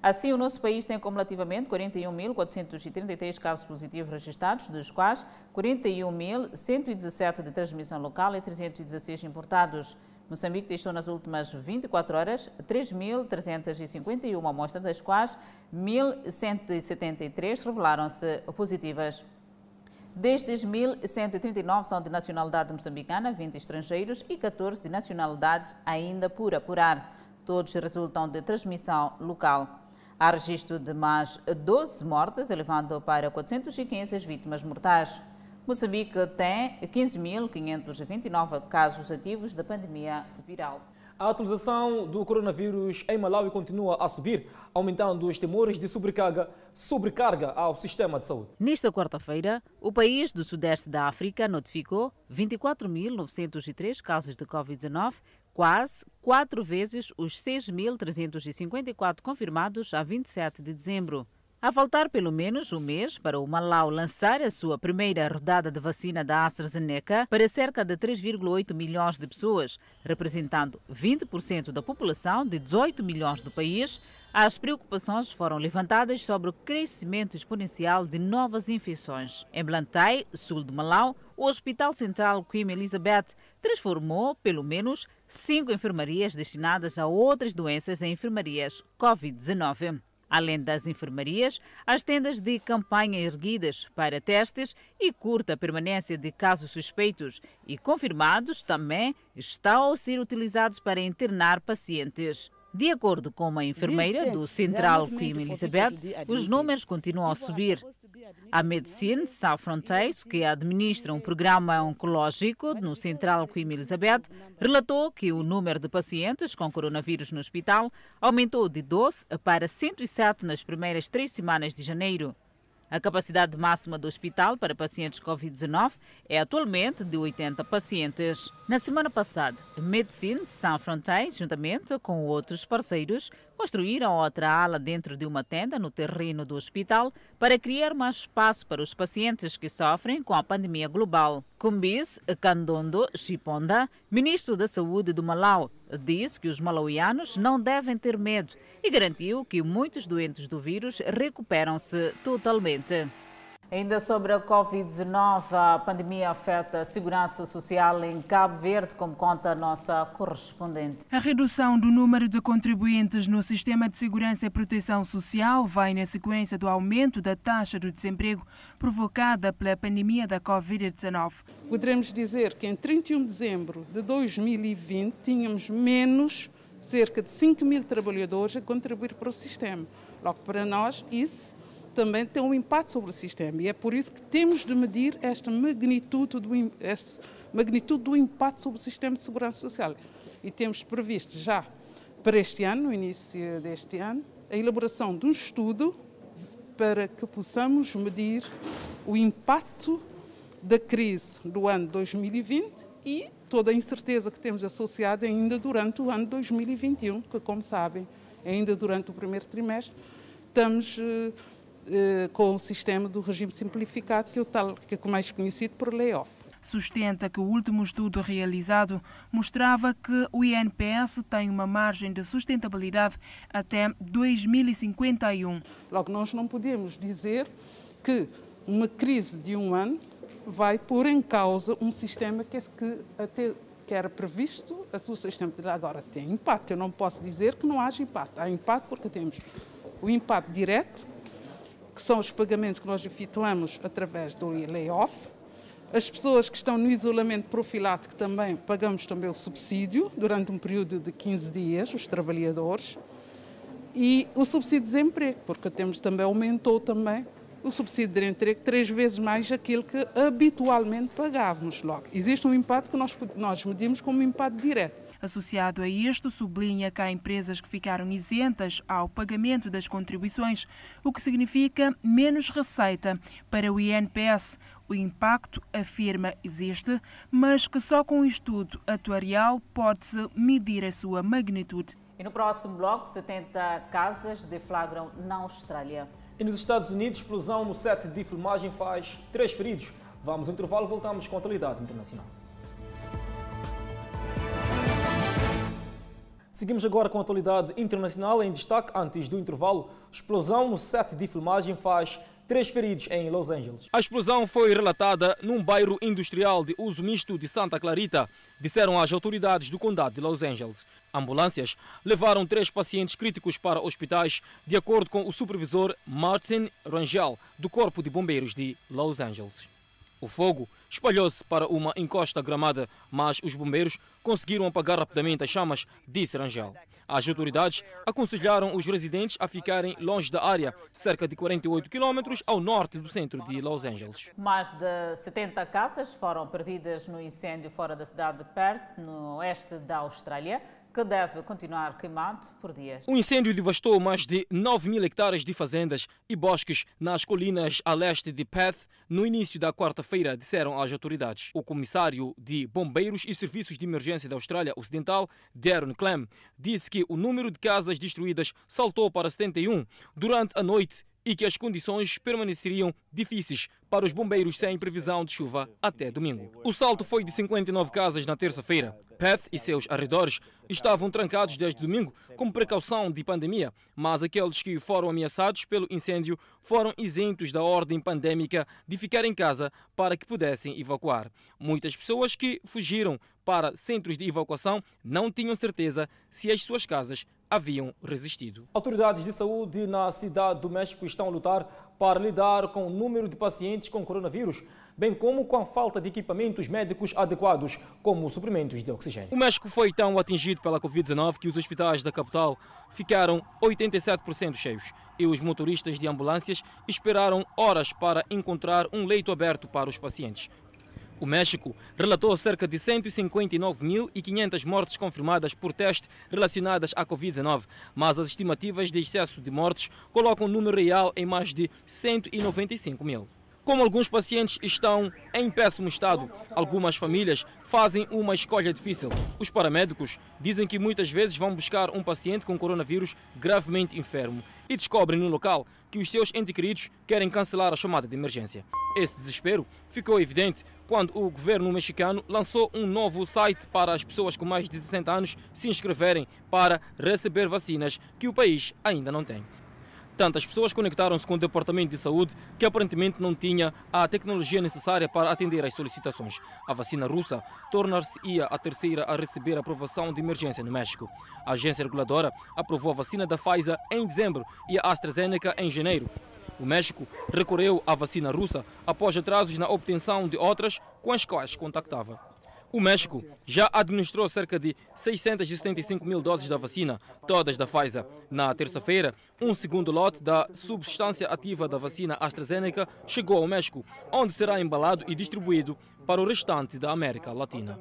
Assim, o nosso país tem acumulativamente 41.433 casos positivos registrados, dos quais 41.117 de transmissão local e 316 importados. Moçambique testou nas últimas 24 horas 3.351 amostras, das quais 1.173 revelaram-se positivas. Destes 1.139 são de nacionalidade moçambicana, 20 estrangeiros e 14 de nacionalidade ainda por apurar. Todos resultam de transmissão local. Há registro de mais 12 mortes, elevando para 415 as vítimas mortais. Moçambique tem 15.529 casos ativos da pandemia viral. A atualização do coronavírus em Malawi continua a subir, aumentando os temores de sobrecarga, sobrecarga ao sistema de saúde. Nesta quarta-feira, o país do Sudeste da África notificou 24.903 casos de Covid-19, quase quatro vezes os 6.354 confirmados a 27 de dezembro. A faltar pelo menos um mês para o Malau lançar a sua primeira rodada de vacina da AstraZeneca para cerca de 3,8 milhões de pessoas, representando 20% da população de 18 milhões do país, as preocupações foram levantadas sobre o crescimento exponencial de novas infecções. Em Blantyre, sul de Malau, o Hospital Central Queen Elizabeth transformou pelo menos cinco enfermarias destinadas a outras doenças em enfermarias Covid-19. Além das enfermarias, as tendas de campanha erguidas para testes e curta permanência de casos suspeitos e confirmados também estão a ser utilizados para internar pacientes. De acordo com uma enfermeira do Central Queen Elizabeth, os números continuam a subir. A Medicine Sans Frontiers, que administra um programa oncológico no Central Queen Elizabeth, relatou que o número de pacientes com coronavírus no hospital aumentou de 12 para 107 nas primeiras três semanas de janeiro. A capacidade máxima do hospital para pacientes Covid-19 é atualmente de 80 pacientes. Na semana passada, Medicine Sans Frontières, juntamente com outros parceiros, construíram outra ala dentro de uma tenda no terreno do hospital para criar mais espaço para os pacientes que sofrem com a pandemia global. Kumbis Kandondo Chiponda, ministro da Saúde do Malau, disse que os malauianos não devem ter medo e garantiu que muitos doentes do vírus recuperam-se totalmente. Ainda sobre a Covid-19, a pandemia afeta a segurança social em Cabo Verde, como conta a nossa correspondente. A redução do número de contribuintes no sistema de segurança e proteção social vai na sequência do aumento da taxa do desemprego provocada pela pandemia da Covid-19. Poderemos dizer que em 31 de dezembro de 2020 tínhamos menos cerca de 5 mil trabalhadores a contribuir para o sistema. Logo, para nós, isso também tem um impacto sobre o sistema e é por isso que temos de medir esta magnitude do, esta magnitude do impacto sobre o sistema de segurança social. E temos previsto já para este ano, no início deste ano, a elaboração de um estudo para que possamos medir o impacto da crise do ano 2020 e toda a incerteza que temos associada ainda durante o ano 2021, que, como sabem, ainda durante o primeiro trimestre, estamos eh, com o sistema do regime simplificado, que é o tal, que é mais conhecido por layoff. Sustenta que o último estudo realizado mostrava que o INPS tem uma margem de sustentabilidade até 2051. Logo, nós não podemos dizer que uma crise de um ano vai pôr em causa um sistema que, que até que era previsto a seu sistema. Agora tem impacto. Eu não posso dizer que não haja impacto. Há impacto porque temos o impacto direto, que são os pagamentos que nós efetuamos através do layoff. As pessoas que estão no isolamento profilático também pagamos também o subsídio durante um período de 15 dias, os trabalhadores. E o subsídio de desemprego, porque temos também aumentou também o subsídio de emprego três vezes mais aquilo que habitualmente pagávamos logo. Existe um impacto que nós, nós medimos como um impacto direto. Associado a isto, sublinha que há empresas que ficaram isentas ao pagamento das contribuições, o que significa menos receita para o INPS. O impacto, afirma, existe, mas que só com um estudo atuarial pode-se medir a sua magnitude. E no próximo bloco, 70 casas deflagram na Austrália. E nos Estados Unidos, explosão no set de filmagem faz três feridos. Vamos ao intervalo, voltamos com a atualidade internacional. Seguimos agora com a atualidade internacional em destaque antes do intervalo. Explosão no set de filmagem faz três feridos em Los Angeles. A explosão foi relatada num bairro industrial de uso misto de Santa Clarita, disseram as autoridades do condado de Los Angeles. Ambulâncias levaram três pacientes críticos para hospitais, de acordo com o supervisor Martin Rangel, do Corpo de Bombeiros de Los Angeles. O fogo espalhou-se para uma encosta gramada, mas os bombeiros conseguiram apagar rapidamente as chamas, disse Rangel. As autoridades aconselharam os residentes a ficarem longe da área, cerca de 48 quilômetros ao norte do centro de Los Angeles. Mais de 70 casas foram perdidas no incêndio fora da cidade de Perth, no oeste da Austrália que deve continuar queimado por dias. O incêndio devastou mais de 9 mil hectares de fazendas e bosques nas colinas a leste de Perth no início da quarta-feira, disseram as autoridades. O comissário de Bombeiros e Serviços de Emergência da Austrália Ocidental, Darren Clem, disse que o número de casas destruídas saltou para 71 durante a noite e que as condições permaneceriam difíceis para os bombeiros sem previsão de chuva até domingo. O salto foi de 59 casas na terça-feira. Perth e seus arredores estavam trancados desde domingo como precaução de pandemia, mas aqueles que foram ameaçados pelo incêndio foram isentos da ordem pandêmica de ficar em casa para que pudessem evacuar. Muitas pessoas que fugiram para centros de evacuação não tinham certeza se as suas casas haviam resistido. Autoridades de saúde na cidade do México estão a lutar para lidar com o número de pacientes com coronavírus, bem como com a falta de equipamentos médicos adequados, como suprimentos de oxigênio. O México foi tão atingido pela Covid-19 que os hospitais da capital ficaram 87% cheios e os motoristas de ambulâncias esperaram horas para encontrar um leito aberto para os pacientes. O México relatou cerca de 159.500 mortes confirmadas por teste relacionadas à Covid-19, mas as estimativas de excesso de mortes colocam o número real em mais de 195 mil. Como alguns pacientes estão em péssimo estado, algumas famílias fazem uma escolha difícil. Os paramédicos dizem que muitas vezes vão buscar um paciente com coronavírus gravemente enfermo e descobrem no local que os seus entes queridos querem cancelar a chamada de emergência. Esse desespero ficou evidente quando o governo mexicano lançou um novo site para as pessoas com mais de 60 anos se inscreverem para receber vacinas que o país ainda não tem. Tantas pessoas conectaram-se com o Departamento de Saúde que aparentemente não tinha a tecnologia necessária para atender às solicitações. A vacina russa tornar-se-ia a terceira a receber aprovação de emergência no México. A agência reguladora aprovou a vacina da Pfizer em dezembro e a AstraZeneca em janeiro. O México recorreu à vacina russa após atrasos na obtenção de outras com as quais contactava. O México já administrou cerca de 675 mil doses da vacina, todas da Pfizer. Na terça-feira, um segundo lote da substância ativa da vacina AstraZeneca chegou ao México, onde será embalado e distribuído para o restante da América Latina.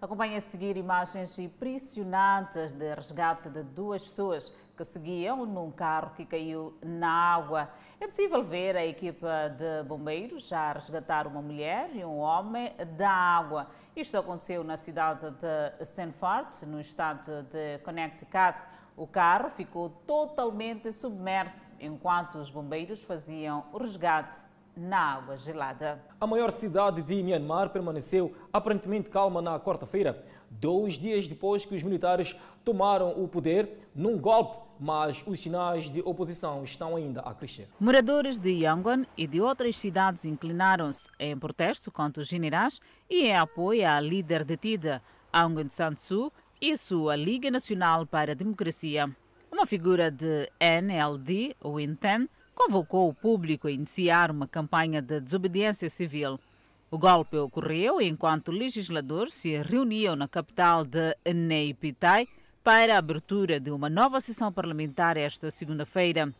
Acompanhe a seguir imagens impressionantes de resgate de duas pessoas que seguiam num carro que caiu na água. É possível ver a equipa de bombeiros já resgatar uma mulher e um homem da água. Isto aconteceu na cidade de Sanford, no estado de Connecticut. O carro ficou totalmente submerso enquanto os bombeiros faziam o resgate na água gelada. A maior cidade de Myanmar permaneceu aparentemente calma na quarta-feira, dois dias depois que os militares tomaram o poder num golpe, mas os sinais de oposição estão ainda a crescer. Moradores de Yangon e de outras cidades inclinaram-se em protesto contra os generais e em apoio à líder detida, Aung San Suu, e sua Liga Nacional para a Democracia. Uma figura de NLD, o INTEN, convocou o público a iniciar uma campanha de desobediência civil. O golpe ocorreu enquanto legisladores se reuniam na capital de Neipitai para a abertura de uma nova sessão parlamentar esta segunda-feira.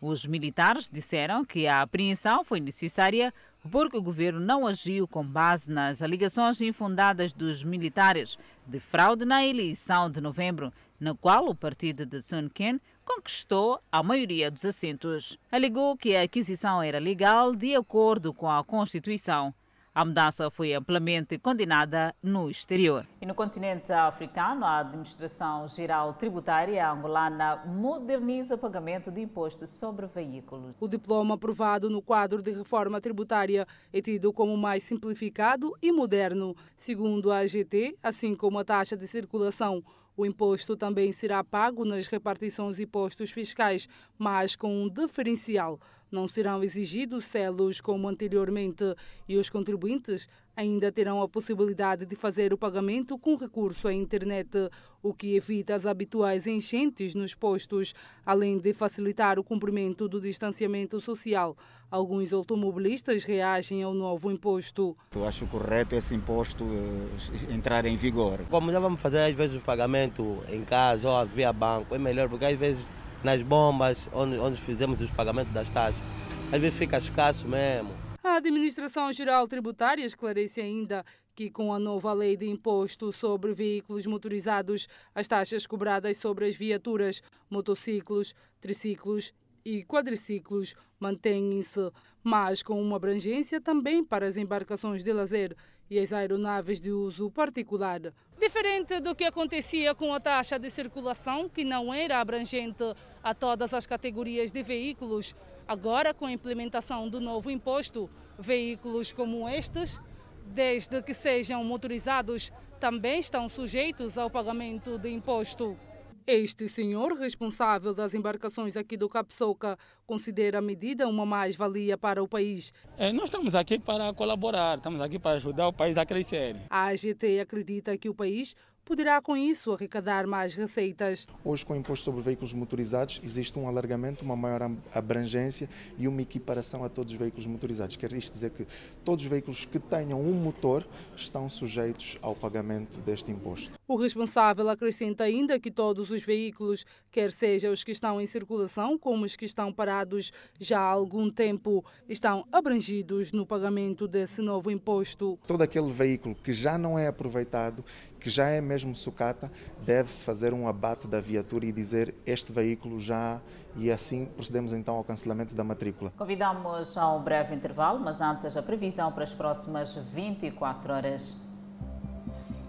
Os militares disseram que a apreensão foi necessária porque o governo não agiu com base nas alegações infundadas dos militares de fraude na eleição de novembro, na qual o partido de Sun Ken conquistou a maioria dos assentos. Alegou que a aquisição era legal de acordo com a Constituição. A mudança foi amplamente condenada no exterior. E no continente africano, a Administração Geral Tributária angolana moderniza o pagamento de impostos sobre veículos. O diploma aprovado no quadro de reforma tributária é tido como mais simplificado e moderno. Segundo a AGT, assim como a taxa de circulação, o imposto também será pago nas repartições de impostos fiscais, mas com um diferencial. Não serão exigidos selos como anteriormente e os contribuintes ainda terão a possibilidade de fazer o pagamento com recurso à internet, o que evita as habituais enchentes nos postos, além de facilitar o cumprimento do distanciamento social. Alguns automobilistas reagem ao novo imposto. Eu acho correto esse imposto entrar em vigor. Como já vamos fazer às vezes o pagamento em casa ou via banco, é melhor porque às vezes nas bombas onde, onde fizemos os pagamentos das taxas. Às vezes fica escasso mesmo. A Administração Geral Tributária esclarece ainda que, com a nova lei de imposto sobre veículos motorizados, as taxas cobradas sobre as viaturas, motociclos, triciclos e quadriciclos mantêm-se, mas com uma abrangência também para as embarcações de lazer e as aeronaves de uso particular. Diferente do que acontecia com a taxa de circulação, que não era abrangente a todas as categorias de veículos, agora com a implementação do novo imposto, veículos como estes, desde que sejam motorizados, também estão sujeitos ao pagamento de imposto. Este senhor, responsável das embarcações aqui do Capsoca, considera a medida uma mais-valia para o país. É, nós estamos aqui para colaborar, estamos aqui para ajudar o país a crescer. A AGT acredita que o país poderá com isso arrecadar mais receitas. Hoje, com o imposto sobre veículos motorizados, existe um alargamento, uma maior abrangência e uma equiparação a todos os veículos motorizados. Quer isto dizer que todos os veículos que tenham um motor estão sujeitos ao pagamento deste imposto. O responsável acrescenta ainda que todos os veículos, quer sejam os que estão em circulação como os que estão parados já há algum tempo, estão abrangidos no pagamento desse novo imposto. Todo aquele veículo que já não é aproveitado, que já é mesmo sucata, deve-se fazer um abate da viatura e dizer este veículo já e assim procedemos então ao cancelamento da matrícula. Convidamos a um breve intervalo, mas antes a previsão para as próximas 24 horas.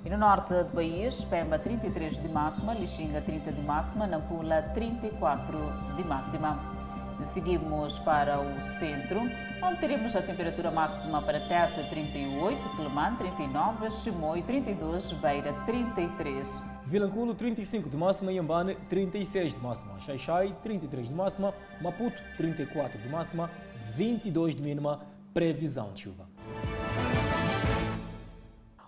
E no norte do país, Pemba 33 de máxima, Lixinga 30 de máxima, Nampula 34 de máxima. Seguimos para o centro, onde teremos a temperatura máxima para Tete 38, Quelimane 39, Chimoio 32, Beira 33. Vilanculo 35 de máxima, Yambane 36 de máxima, Xaixai 33 de máxima, Maputo 34 de máxima, 22 de mínima, previsão de chuva.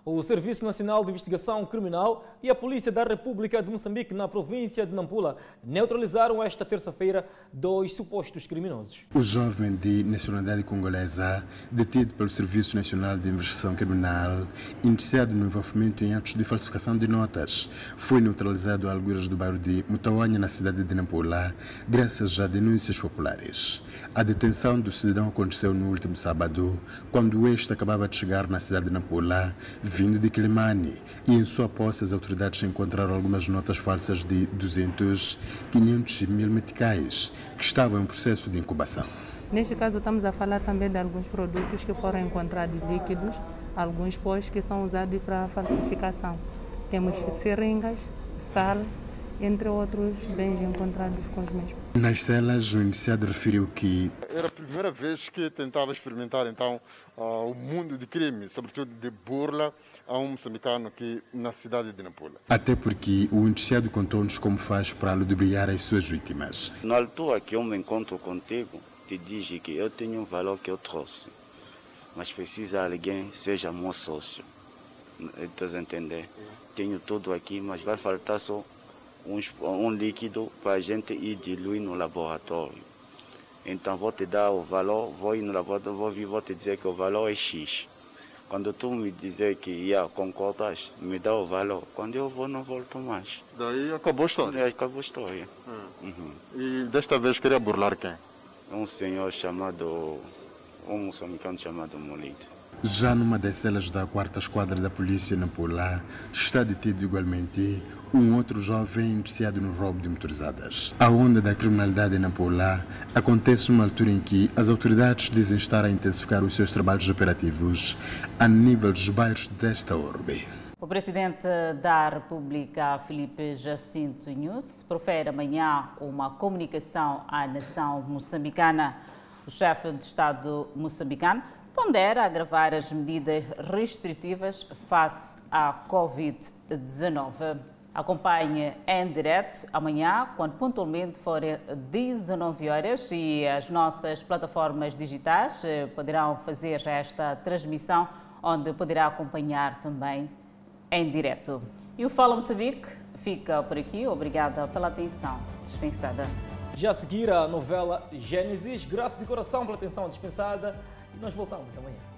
O Serviço Nacional de Investigação Criminal e a Polícia da República de Moçambique, na província de Nampula, neutralizaram esta terça-feira dois supostos criminosos. O jovem de nacionalidade congolesa, detido pelo Serviço Nacional de Investigação Criminal, indiciado no envolvimento em atos de falsificação de notas, foi neutralizado a alguras do bairro de Mutawanha, na cidade de Nampula, graças a denúncias populares. A detenção do cidadão aconteceu no último sábado, quando este acabava de chegar na cidade de Nampula, vindo de Quilimane, e em sua posse as autoridades encontraram algumas notas falsas de 200, 500 mil meticais, que estavam em processo de incubação. Neste caso, estamos a falar também de alguns produtos que foram encontrados líquidos, alguns pós que são usados para falsificação. Temos seringas, sal entre outros bens encontrados com os mesmos. Nas celas, o iniciado referiu que era a primeira vez que tentava experimentar então uh, o mundo de crime, sobretudo de burla a um moçambicano aqui na cidade de Nampula. Até porque o indiciado contou-nos como faz para ludibriar as suas vítimas. Na altura que eu me encontro contigo, te diz que eu tenho um valor que eu trouxe, mas precisa alguém seja meu sócio. Estás a entender? Tenho tudo aqui, mas vai faltar só um, um líquido para a gente ir diluir no laboratório. Então vou te dar o valor, vou ir no laboratório, vou vir, vou te dizer que o valor é X. Quando tu me dizer que yeah, concordas, me dá o valor. Quando eu vou, não volto mais. Daí acabou a história? Acabou a história. Hum. Uhum. E desta vez queria burlar quem? Um senhor chamado, um moçambicano chamado Molito. Já numa das celas da quarta esquadra da polícia na Pula, está detido igualmente um outro jovem indiciado no roubo de motorizadas. A onda da criminalidade na Pula acontece numa altura em que as autoridades dizem estar a intensificar os seus trabalhos operativos a nível dos bairros desta orbe. O presidente da República, Felipe Jacinto Nunes, profere amanhã uma comunicação à nação moçambicana. O chefe de Estado moçambicano pondera agravar as medidas restritivas face à Covid-19. Acompanhe em direto amanhã, quando pontualmente forem 19 horas e as nossas plataformas digitais eh, poderão fazer esta transmissão, onde poderá acompanhar também em direto. E o Fala Moçambique fica por aqui. Obrigada pela atenção dispensada. Já a seguir a novela Gênesis. Grato de coração pela atenção dispensada e nós voltamos amanhã.